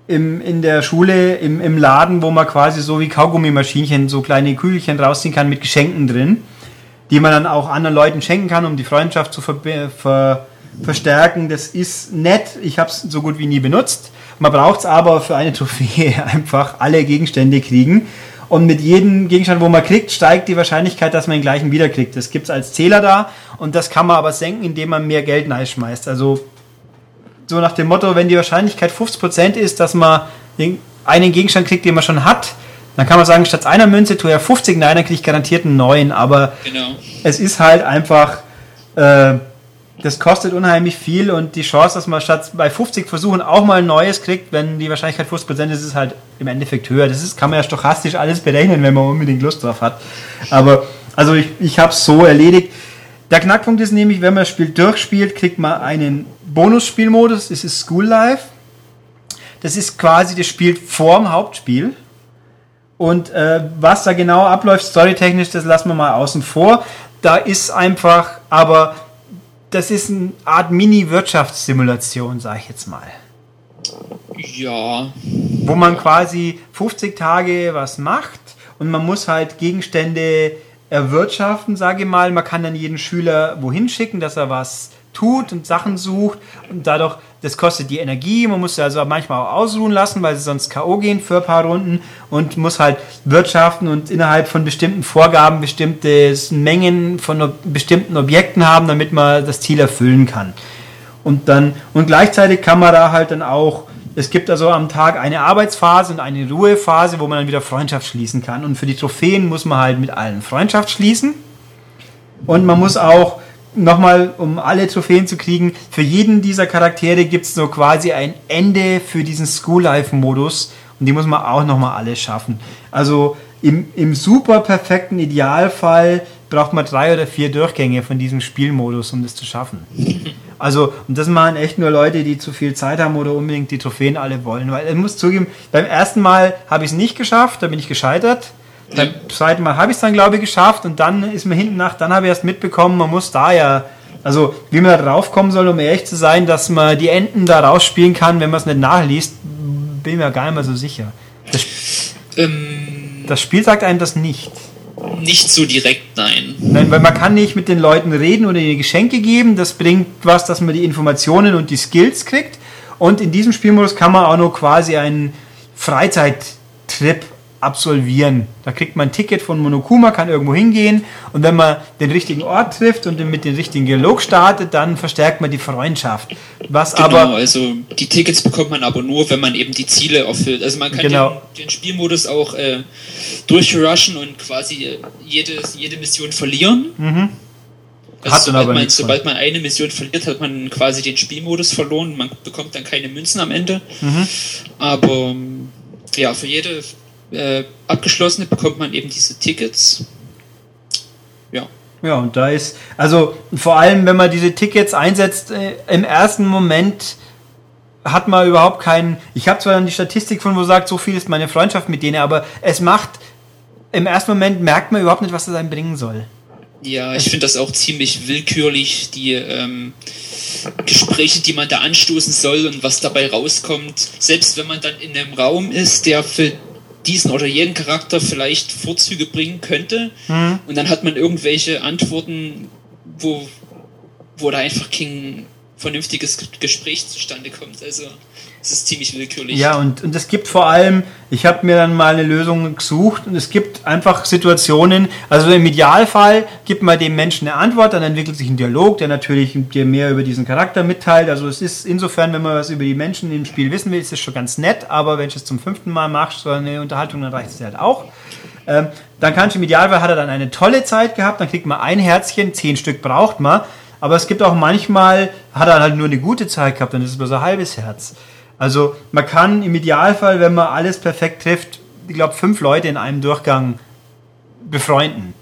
im, in der Schule, im, im Laden, wo man quasi so wie Kaugummimaschinchen, so kleine Kügelchen rausziehen kann mit Geschenken drin, die man dann auch anderen Leuten schenken kann, um die Freundschaft zu ver, ver verstärken. Das ist nett. Ich habe es so gut wie nie benutzt. Man braucht es aber für eine Trophäe einfach alle Gegenstände kriegen. Und mit jedem Gegenstand, wo man kriegt, steigt die Wahrscheinlichkeit, dass man den gleichen wiederkriegt. Das gibt es als Zähler da und das kann man aber senken, indem man mehr Geld schmeißt. Also so nach dem Motto, wenn die Wahrscheinlichkeit 50% ist, dass man einen Gegenstand kriegt, den man schon hat, dann kann man sagen, statt einer Münze tue er 50 Nein, dann kriege ich garantiert einen neuen. Aber genau. es ist halt einfach, äh, das kostet unheimlich viel und die Chance, dass man statt bei 50 Versuchen auch mal ein neues kriegt, wenn die Wahrscheinlichkeit 50% ist, ist halt im Endeffekt höher. Das ist, kann man ja stochastisch alles berechnen, wenn man unbedingt Lust drauf hat. Aber also ich, ich habe es so erledigt. Der Knackpunkt ist nämlich, wenn man das Spiel durchspielt, kriegt man einen Bonusspielmodus, das ist School Life. Das ist quasi das Spiel vorm Hauptspiel. Und äh, was da genau abläuft, storytechnisch, das lassen wir mal außen vor. Da ist einfach, aber das ist eine Art Mini-Wirtschaftssimulation, sag ich jetzt mal. Ja. Wo man quasi 50 Tage was macht und man muss halt Gegenstände erwirtschaften, sage ich mal. Man kann dann jeden Schüler wohin schicken, dass er was tut und Sachen sucht und dadurch, das kostet die Energie, man muss also manchmal auch ausruhen lassen, weil sie sonst K.O. gehen für ein paar Runden und muss halt wirtschaften und innerhalb von bestimmten Vorgaben bestimmte Mengen von bestimmten Objekten haben, damit man das Ziel erfüllen kann. Und dann, und gleichzeitig kann man da halt dann auch es gibt also am Tag eine Arbeitsphase und eine Ruhephase, wo man dann wieder Freundschaft schließen kann. Und für die Trophäen muss man halt mit allen Freundschaft schließen. Und man muss auch nochmal, um alle Trophäen zu kriegen, für jeden dieser Charaktere gibt es so quasi ein Ende für diesen School Life Modus und die muss man auch nochmal alle schaffen. Also im, im super perfekten Idealfall braucht man drei oder vier Durchgänge von diesem Spielmodus, um das zu schaffen. Also, und das machen echt nur Leute, die zu viel Zeit haben oder unbedingt die Trophäen alle wollen. Weil ich muss zugeben, beim ersten Mal habe ich es nicht geschafft, da bin ich gescheitert. Beim zweiten Mal habe ich es dann, glaube ich, geschafft und dann ist mir hinten nach, dann habe ich erst mitbekommen, man muss da ja, also wie man da drauf kommen soll, um ehrlich zu sein, dass man die Enden da rausspielen kann, wenn man es nicht nachliest, bin ich mir gar nicht mehr so sicher. Das, ähm, das Spiel sagt einem das nicht. Nicht so direkt, nein. Nein, weil man kann nicht mit den Leuten reden oder ihnen Geschenke geben. Das bringt was, dass man die Informationen und die Skills kriegt. Und in diesem Spielmodus kann man auch noch quasi einen Freizeittrip absolvieren. Da kriegt man ein Ticket von Monokuma, kann irgendwo hingehen und wenn man den richtigen Ort trifft und mit dem richtigen Dialog startet, dann verstärkt man die Freundschaft. Was genau, aber also die Tickets bekommt man aber nur, wenn man eben die Ziele erfüllt. Also man kann genau. den, den, Spielmodus auch äh, durchrushen und quasi jede, jede Mission verlieren. Mhm. Also sobald, man, sobald man eine Mission verliert, hat man quasi den Spielmodus verloren. Man bekommt dann keine Münzen am Ende. Mhm. Aber ja, für jede äh, abgeschlossene bekommt man eben diese Tickets. Ja. Ja, und da ist, also vor allem, wenn man diese Tickets einsetzt, äh, im ersten Moment hat man überhaupt keinen. Ich habe zwar dann die Statistik von, wo sagt, so viel ist meine Freundschaft mit denen, aber es macht im ersten Moment merkt man überhaupt nicht, was das einem bringen soll. Ja, ich finde das auch ziemlich willkürlich, die ähm, Gespräche, die man da anstoßen soll und was dabei rauskommt. Selbst wenn man dann in einem Raum ist, der für diesen oder jeden Charakter vielleicht Vorzüge bringen könnte. Mhm. Und dann hat man irgendwelche Antworten, wo, wo da einfach kein vernünftiges Gespräch zustande kommt. Also es ist ziemlich willkürlich. Ja, und, und es gibt vor allem, ich habe mir dann mal eine Lösung gesucht und es gibt einfach Situationen, also im Idealfall gibt man dem Menschen eine Antwort, dann entwickelt sich ein Dialog, der natürlich dir mehr über diesen Charakter mitteilt. Also es ist insofern, wenn man was über die Menschen im Spiel wissen will, ist es schon ganz nett, aber wenn du es zum fünften Mal machst, so eine Unterhaltung, dann reicht es halt auch. Ähm, dann kannst du im Idealfall hat er dann eine tolle Zeit gehabt, dann kriegt man ein Herzchen, zehn Stück braucht man. Aber es gibt auch manchmal, hat er halt nur eine gute Zeit gehabt, dann ist es nur so ein halbes Herz. Also man kann im Idealfall, wenn man alles perfekt trifft, ich glaube, fünf Leute in einem Durchgang befreunden.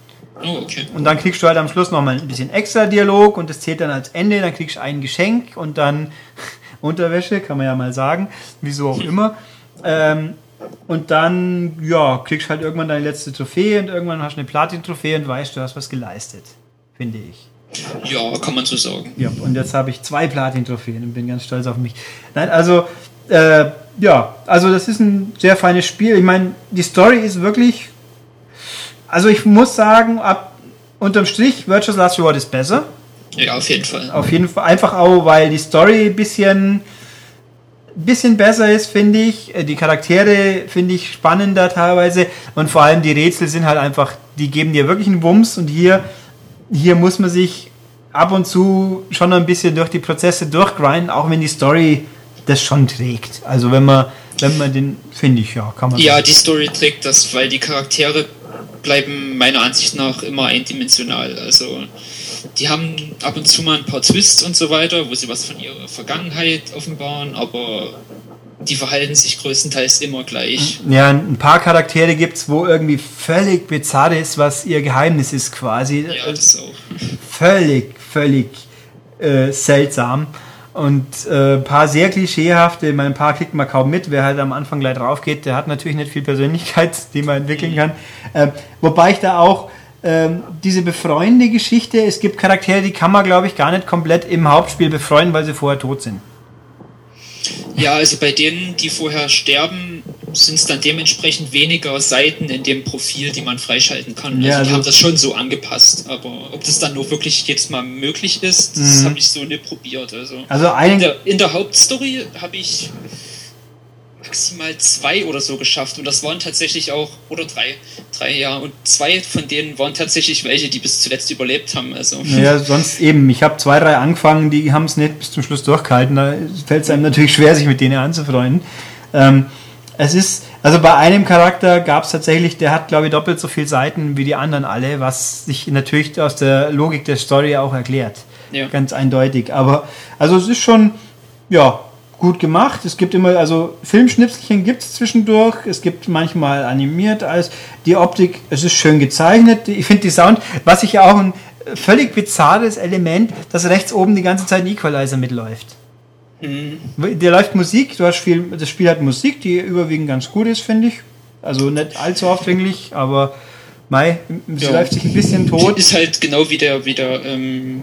Oh, okay. Und dann kriegst du halt am Schluss nochmal ein bisschen extra Dialog und das zählt dann als Ende. Dann kriegst du ein Geschenk und dann Unterwäsche, kann man ja mal sagen, wieso auch immer. Ähm, und dann, ja, kriegst du halt irgendwann deine letzte Trophäe und irgendwann hast du eine Platin-Trophäe und weißt, du hast was geleistet. Finde ich. Ja, kann man so sagen. Ja, und jetzt habe ich zwei Platin-Trophäen und bin ganz stolz auf mich. Nein, also, äh, ja, also das ist ein sehr feines Spiel. Ich meine, die Story ist wirklich. Also ich muss sagen, ab unterm Strich, Virtuous Last Reward ist besser. Ja, auf jeden Fall. Auf jeden Fall. Einfach auch, weil die Story ein bisschen, bisschen besser ist, finde ich. Äh, die Charaktere finde ich spannender teilweise. Und vor allem die Rätsel sind halt einfach, die geben dir wirklich einen Wumms. Und hier, hier muss man sich ab und zu schon ein bisschen durch die Prozesse durchgrinden, auch wenn die Story das schon trägt. Also wenn man, wenn man den, finde ich, ja, kann man. Ja, die Story trägt das, weil die Charaktere bleiben meiner Ansicht nach immer eindimensional. Also die haben ab und zu mal ein paar Twists und so weiter, wo sie was von ihrer Vergangenheit offenbaren, aber die verhalten sich größtenteils immer gleich. Ja, ein paar Charaktere gibt es, wo irgendwie völlig bizarr ist, was ihr Geheimnis ist quasi. Ja, das auch. Völlig, völlig äh, seltsam. Und äh, ein paar sehr klischeehafte, mein ein paar kriegt man kaum mit. Wer halt am Anfang gleich drauf geht, der hat natürlich nicht viel Persönlichkeit, die man entwickeln mhm. kann. Äh, wobei ich da auch ähm, diese befreunde Geschichte, es gibt Charaktere, die kann man, glaube ich, gar nicht komplett im Hauptspiel befreuen, weil sie vorher tot sind. Ja, also bei denen, die vorher sterben, sind es dann dementsprechend weniger Seiten in dem Profil, die man freischalten kann. Also ja, also die haben das schon so angepasst, aber ob das dann nur wirklich jedes Mal möglich ist, das mhm. habe ich so nicht probiert. Also, also in, der, in der Hauptstory habe ich maximal zwei oder so geschafft und das waren tatsächlich auch, oder drei, drei, ja, und zwei von denen waren tatsächlich welche, die bis zuletzt überlebt haben. Also. Ja, sonst eben, ich habe zwei, drei angefangen, die haben es nicht bis zum Schluss durchgehalten, da fällt es einem natürlich schwer, sich mit denen anzufreunden. Ähm, es ist, also bei einem Charakter gab es tatsächlich, der hat, glaube ich, doppelt so viele Seiten wie die anderen alle, was sich natürlich aus der Logik der Story auch erklärt. Ja. Ganz eindeutig. Aber, also es ist schon, ja, gut gemacht. Es gibt immer, also Filmschnipselchen gibt es zwischendurch. Es gibt manchmal animiert als die Optik. Es ist schön gezeichnet. Ich finde die Sound, was ich ja auch ein völlig bizarres Element, dass rechts oben die ganze Zeit ein Equalizer mitläuft. Mhm. Der läuft Musik, du hast viel, das Spiel hat Musik, die überwiegend ganz gut ist, finde ich. Also nicht allzu aufdringlich, aber Mai, sie ja. läuft sich ein bisschen tot. Ist halt genau wie der, wie der ähm,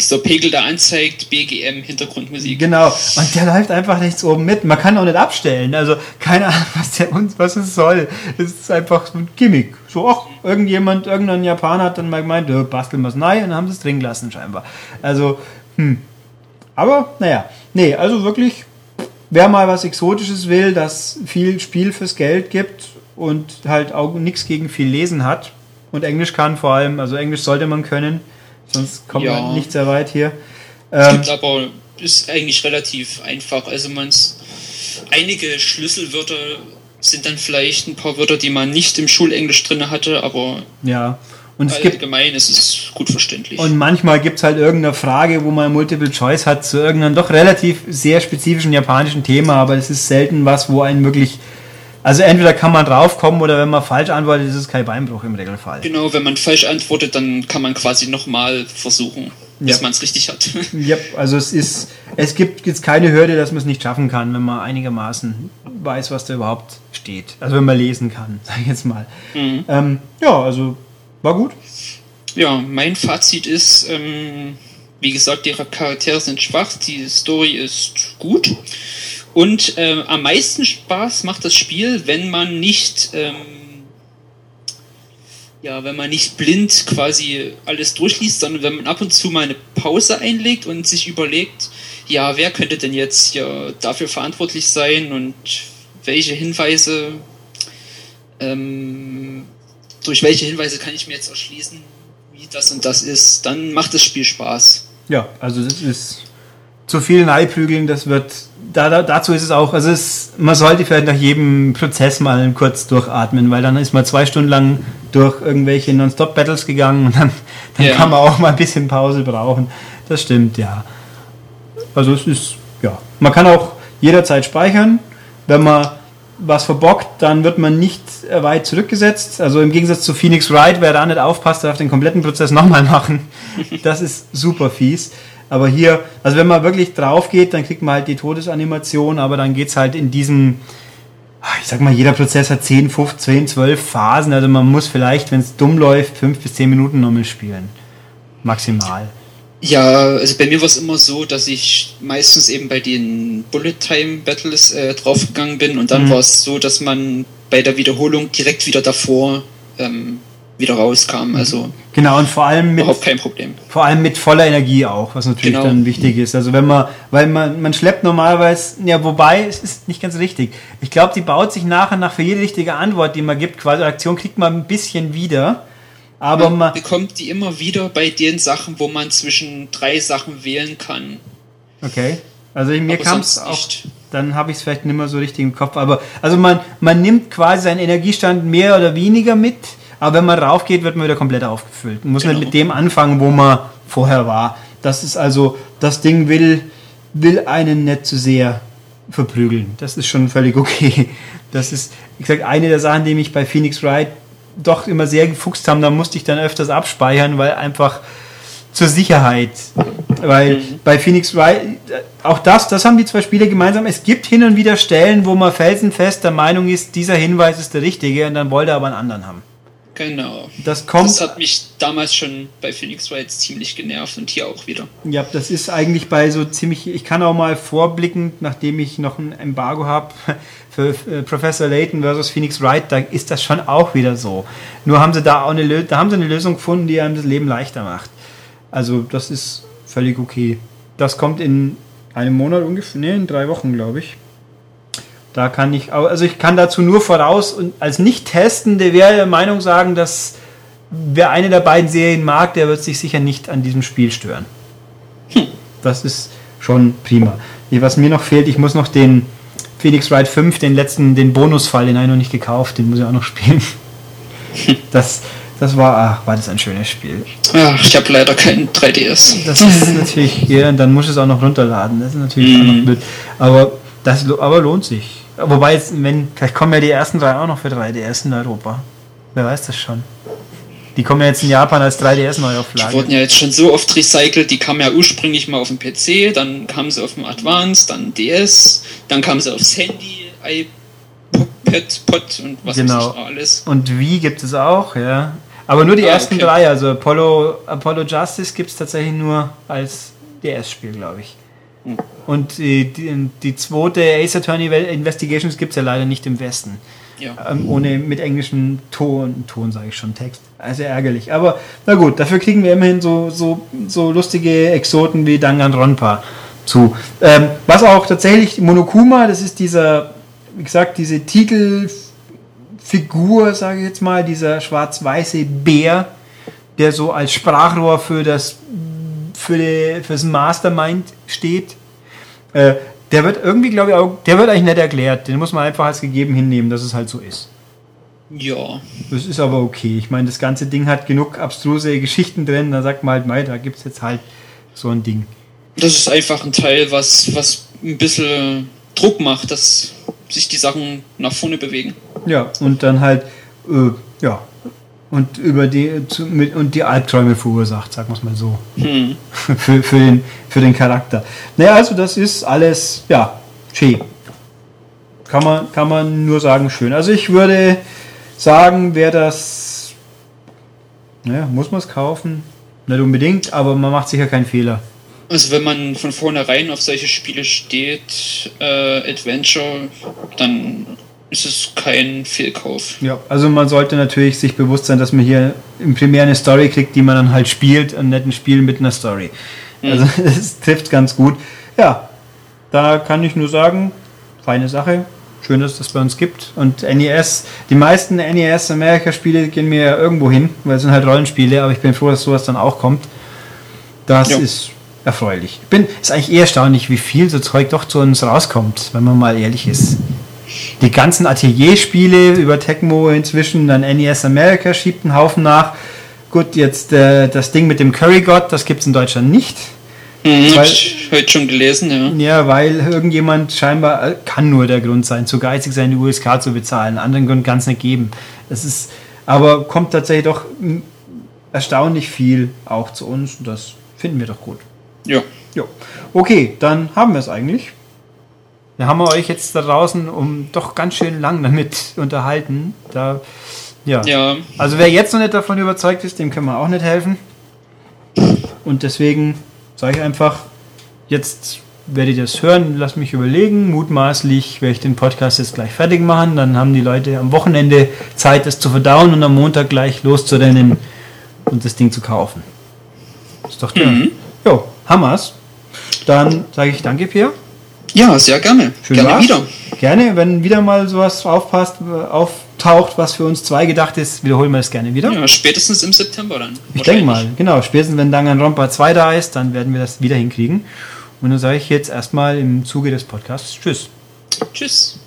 dieser Pegel da anzeigt, BGM, Hintergrundmusik. Genau, und der läuft einfach nichts oben mit. Man kann auch nicht abstellen. Also keine Ahnung, was der uns, was es soll. Es ist einfach so ein Gimmick. So, ach, irgendjemand, irgendein Japaner hat dann mal gemeint, äh, basteln wir es neu und dann haben sie es drin gelassen scheinbar. Also, hm. Aber, naja, nee, also wirklich, wer mal was Exotisches will, das viel Spiel fürs Geld gibt und halt auch nichts gegen viel Lesen hat und Englisch kann vor allem, also Englisch sollte man können, Sonst kommt ja. man nicht sehr weit hier. Es ähm, gibt aber, ist eigentlich relativ einfach. Also man einige Schlüsselwörter sind dann vielleicht ein paar Wörter, die man nicht im Schulenglisch drin hatte, aber ja. Und es allgemein gibt, ist es gut verständlich. Und manchmal gibt es halt irgendeine Frage, wo man Multiple Choice hat zu irgendeinem doch relativ sehr spezifischen japanischen Thema, aber es ist selten was, wo einen wirklich also entweder kann man draufkommen oder wenn man falsch antwortet, ist es kein Beinbruch im Regelfall. Genau, wenn man falsch antwortet, dann kann man quasi nochmal versuchen, bis yep. man es richtig hat. Ja, also es ist, es gibt jetzt keine Hürde, dass man es nicht schaffen kann, wenn man einigermaßen weiß, was da überhaupt steht. Also wenn man lesen kann, sag ich jetzt mal. Mhm. Ähm, ja, also war gut. Ja, mein Fazit ist, ähm, wie gesagt, ihre Charaktere sind schwach, die Story ist gut. Und äh, am meisten Spaß macht das Spiel, wenn man nicht, ähm, ja, wenn man nicht blind quasi alles durchliest, sondern wenn man ab und zu mal eine Pause einlegt und sich überlegt, ja, wer könnte denn jetzt hier dafür verantwortlich sein und welche Hinweise, ähm, durch welche Hinweise kann ich mir jetzt erschließen, wie das und das ist, dann macht das Spiel Spaß. Ja, also das ist zu viel Neiprügeln, das wird da, da, dazu ist es auch, also es, man sollte vielleicht nach jedem Prozess mal kurz durchatmen, weil dann ist man zwei Stunden lang durch irgendwelche Non-Stop-Battles gegangen und dann, dann yeah. kann man auch mal ein bisschen Pause brauchen. Das stimmt, ja. Also es ist, ja, man kann auch jederzeit speichern. Wenn man was verbockt, dann wird man nicht weit zurückgesetzt. Also im Gegensatz zu Phoenix Wright, wer da nicht aufpasst, darf den kompletten Prozess nochmal machen. Das ist super fies. Aber hier, also wenn man wirklich drauf geht, dann kriegt man halt die Todesanimation, aber dann geht es halt in diesem, ah, ich sag mal, jeder Prozess hat 10, 15, 12 Phasen. Also man muss vielleicht, wenn es dumm läuft, 5 bis 10 Minuten nochmal spielen. Maximal. Ja, also bei mir war es immer so, dass ich meistens eben bei den Bullet Time Battles äh, draufgegangen bin und dann mhm. war es so, dass man bei der Wiederholung direkt wieder davor ähm, wieder rauskam. Also genau und vor allem mit überhaupt kein Problem. Vor allem mit voller Energie auch, was natürlich genau. dann wichtig ist. Also wenn man, weil man man schleppt normalerweise, ja wobei es ist nicht ganz richtig. Ich glaube, die baut sich nachher nach für jede richtige Antwort, die man gibt, quasi Aktion kriegt man ein bisschen wieder. Aber man, man bekommt die immer wieder bei den Sachen, wo man zwischen drei Sachen wählen kann. Okay. Also mir kam es auch. Dann habe ich es vielleicht nicht mehr so richtig im Kopf. Aber also man, man nimmt quasi seinen Energiestand mehr oder weniger mit aber wenn man raufgeht, wird man wieder komplett aufgefüllt. Man muss genau. nicht mit dem anfangen, wo man vorher war. Das ist also, das Ding will, will einen nicht zu sehr verprügeln. Das ist schon völlig okay. Das ist, wie gesagt, eine der Sachen, die mich bei Phoenix Wright doch immer sehr gefuchst haben. Da musste ich dann öfters abspeichern, weil einfach zur Sicherheit. Weil mhm. bei Phoenix Wright, auch das, das haben die zwei Spiele gemeinsam. Es gibt hin und wieder Stellen, wo man felsenfest der Meinung ist, dieser Hinweis ist der richtige und dann wollte er aber einen anderen haben. Genau. Das kommt. Das hat mich damals schon bei Phoenix Wright ziemlich genervt und hier auch wieder. Ja, das ist eigentlich bei so ziemlich. Ich kann auch mal vorblickend, nachdem ich noch ein Embargo habe für äh, Professor Layton versus Phoenix Wright, da ist das schon auch wieder so. Nur haben sie da auch eine, da haben sie eine Lösung gefunden, die einem das Leben leichter macht. Also das ist völlig okay. Das kommt in einem Monat ungefähr, ne, in drei Wochen, glaube ich. Da kann ich, also ich kann dazu nur voraus und als Nicht-Testende wäre der Meinung sagen, dass wer eine der beiden Serien mag, der wird sich sicher nicht an diesem Spiel stören. Hm. Das ist schon prima. Was mir noch fehlt, ich muss noch den Phoenix Wright 5, den letzten, den Bonusfall, den habe ich noch nicht gekauft, den muss ich auch noch spielen. Hm. Das, das war, ach, war das ein schönes Spiel. Ach, ich habe leider keinen 3DS. Das ist natürlich, ja, dann muss ich es auch noch runterladen. Das ist natürlich mm. auch noch hm. blöd. Aber das aber lohnt sich. Wobei, jetzt, wenn, vielleicht kommen ja die ersten drei auch noch für 3DS in Europa. Wer weiß das schon. Die kommen ja jetzt in Japan als 3DS-Neuauflage. Die wurden ja jetzt schon so oft recycelt. Die kamen ja ursprünglich mal auf dem PC, dann kamen sie auf dem Advance, dann DS, dann kamen sie aufs Handy, iPad, Pod und was genau. weiß ich alles. Und wie gibt es auch, ja. Aber nur die ah, ersten okay. drei, also Apollo, Apollo Justice gibt es tatsächlich nur als DS-Spiel, glaube ich. Und die, die, die, zweite Ace Attorney Investigations gibt es ja leider nicht im Westen. Ja. Ähm, ohne mit englischem Ton, Ton sage ich schon, Text. Also ärgerlich. Aber na gut, dafür kriegen wir immerhin so, so, so lustige Exoten wie Danganronpa zu. Ähm, was auch tatsächlich Monokuma, das ist dieser, wie gesagt, diese Titelfigur, sage ich jetzt mal, dieser schwarz-weiße Bär, der so als Sprachrohr für das für, die, für das Mastermind steht, äh, der wird irgendwie, glaube ich, auch, der wird eigentlich nicht erklärt. Den muss man einfach als gegeben hinnehmen, dass es halt so ist. Ja. Das ist aber okay. Ich meine, das ganze Ding hat genug abstruse Geschichten drin. Da sagt man halt, mei, da gibt es jetzt halt so ein Ding. Das ist einfach ein Teil, was, was ein bisschen Druck macht, dass sich die Sachen nach vorne bewegen. Ja, und dann halt, äh, ja, und über die zu, mit, und die Albträume verursacht, sagen wir es mal so. Hm. für, für, den, für den Charakter. Naja, also das ist alles, ja, schön. Kann man, kann man nur sagen, schön. Also ich würde sagen, wer das, naja, muss man es kaufen? Nicht unbedingt, aber man macht sicher keinen Fehler. Also wenn man von vornherein auf solche Spiele steht, äh, Adventure, dann ist es kein Fehlkauf. Ja, also man sollte natürlich sich bewusst sein, dass man hier im Primär eine Story kriegt, die man dann halt spielt, ein netten Spiel mit einer Story. Mhm. Also es trifft ganz gut. Ja, da kann ich nur sagen, feine Sache. Schön, dass es das bei uns gibt. Und NES, die meisten NES Amerika-Spiele gehen mir ja irgendwo hin, weil es sind halt Rollenspiele, aber ich bin froh, dass sowas dann auch kommt. Das ja. ist erfreulich. Ich bin, ist eigentlich eher erstaunlich, wie viel so Zeug doch zu uns rauskommt, wenn man mal ehrlich ist die ganzen Atelierspiele über Tecmo inzwischen, dann NES America schiebt einen Haufen nach. Gut, jetzt äh, das Ding mit dem Curry God, das gibt es in Deutschland nicht. Mhm, weil, ich heute schon gelesen, ja. Ja, weil irgendjemand scheinbar, äh, kann nur der Grund sein, zu geizig sein, die USK zu bezahlen. Anderen Grund kann es nicht geben. Das ist, aber kommt tatsächlich doch erstaunlich viel auch zu uns und das finden wir doch gut. Ja. Jo. Okay, dann haben wir es eigentlich. Da haben wir euch jetzt da draußen um doch ganz schön lang damit unterhalten. Da, ja. ja. Also wer jetzt noch nicht davon überzeugt ist, dem können wir auch nicht helfen. Und deswegen sage ich einfach, jetzt werde ich das hören, lass mich überlegen. Mutmaßlich werde ich den Podcast jetzt gleich fertig machen. Dann haben die Leute am Wochenende Zeit, das zu verdauen und am Montag gleich loszurennen und das Ding zu kaufen. Ist doch der. Mhm. Jo, Hammers. Dann sage ich danke, Pierre. Ja, sehr gerne. Schön gerne wieder. Gerne, wenn wieder mal sowas aufpasst, äh, auftaucht, was für uns zwei gedacht ist, wiederholen wir es gerne wieder. Ja, spätestens im September dann. Ich denke mal, genau. Spätestens wenn Danganronpa 2 da ist, dann werden wir das wieder hinkriegen. Und dann sage ich jetzt erstmal im Zuge des Podcasts Tschüss. Tschüss.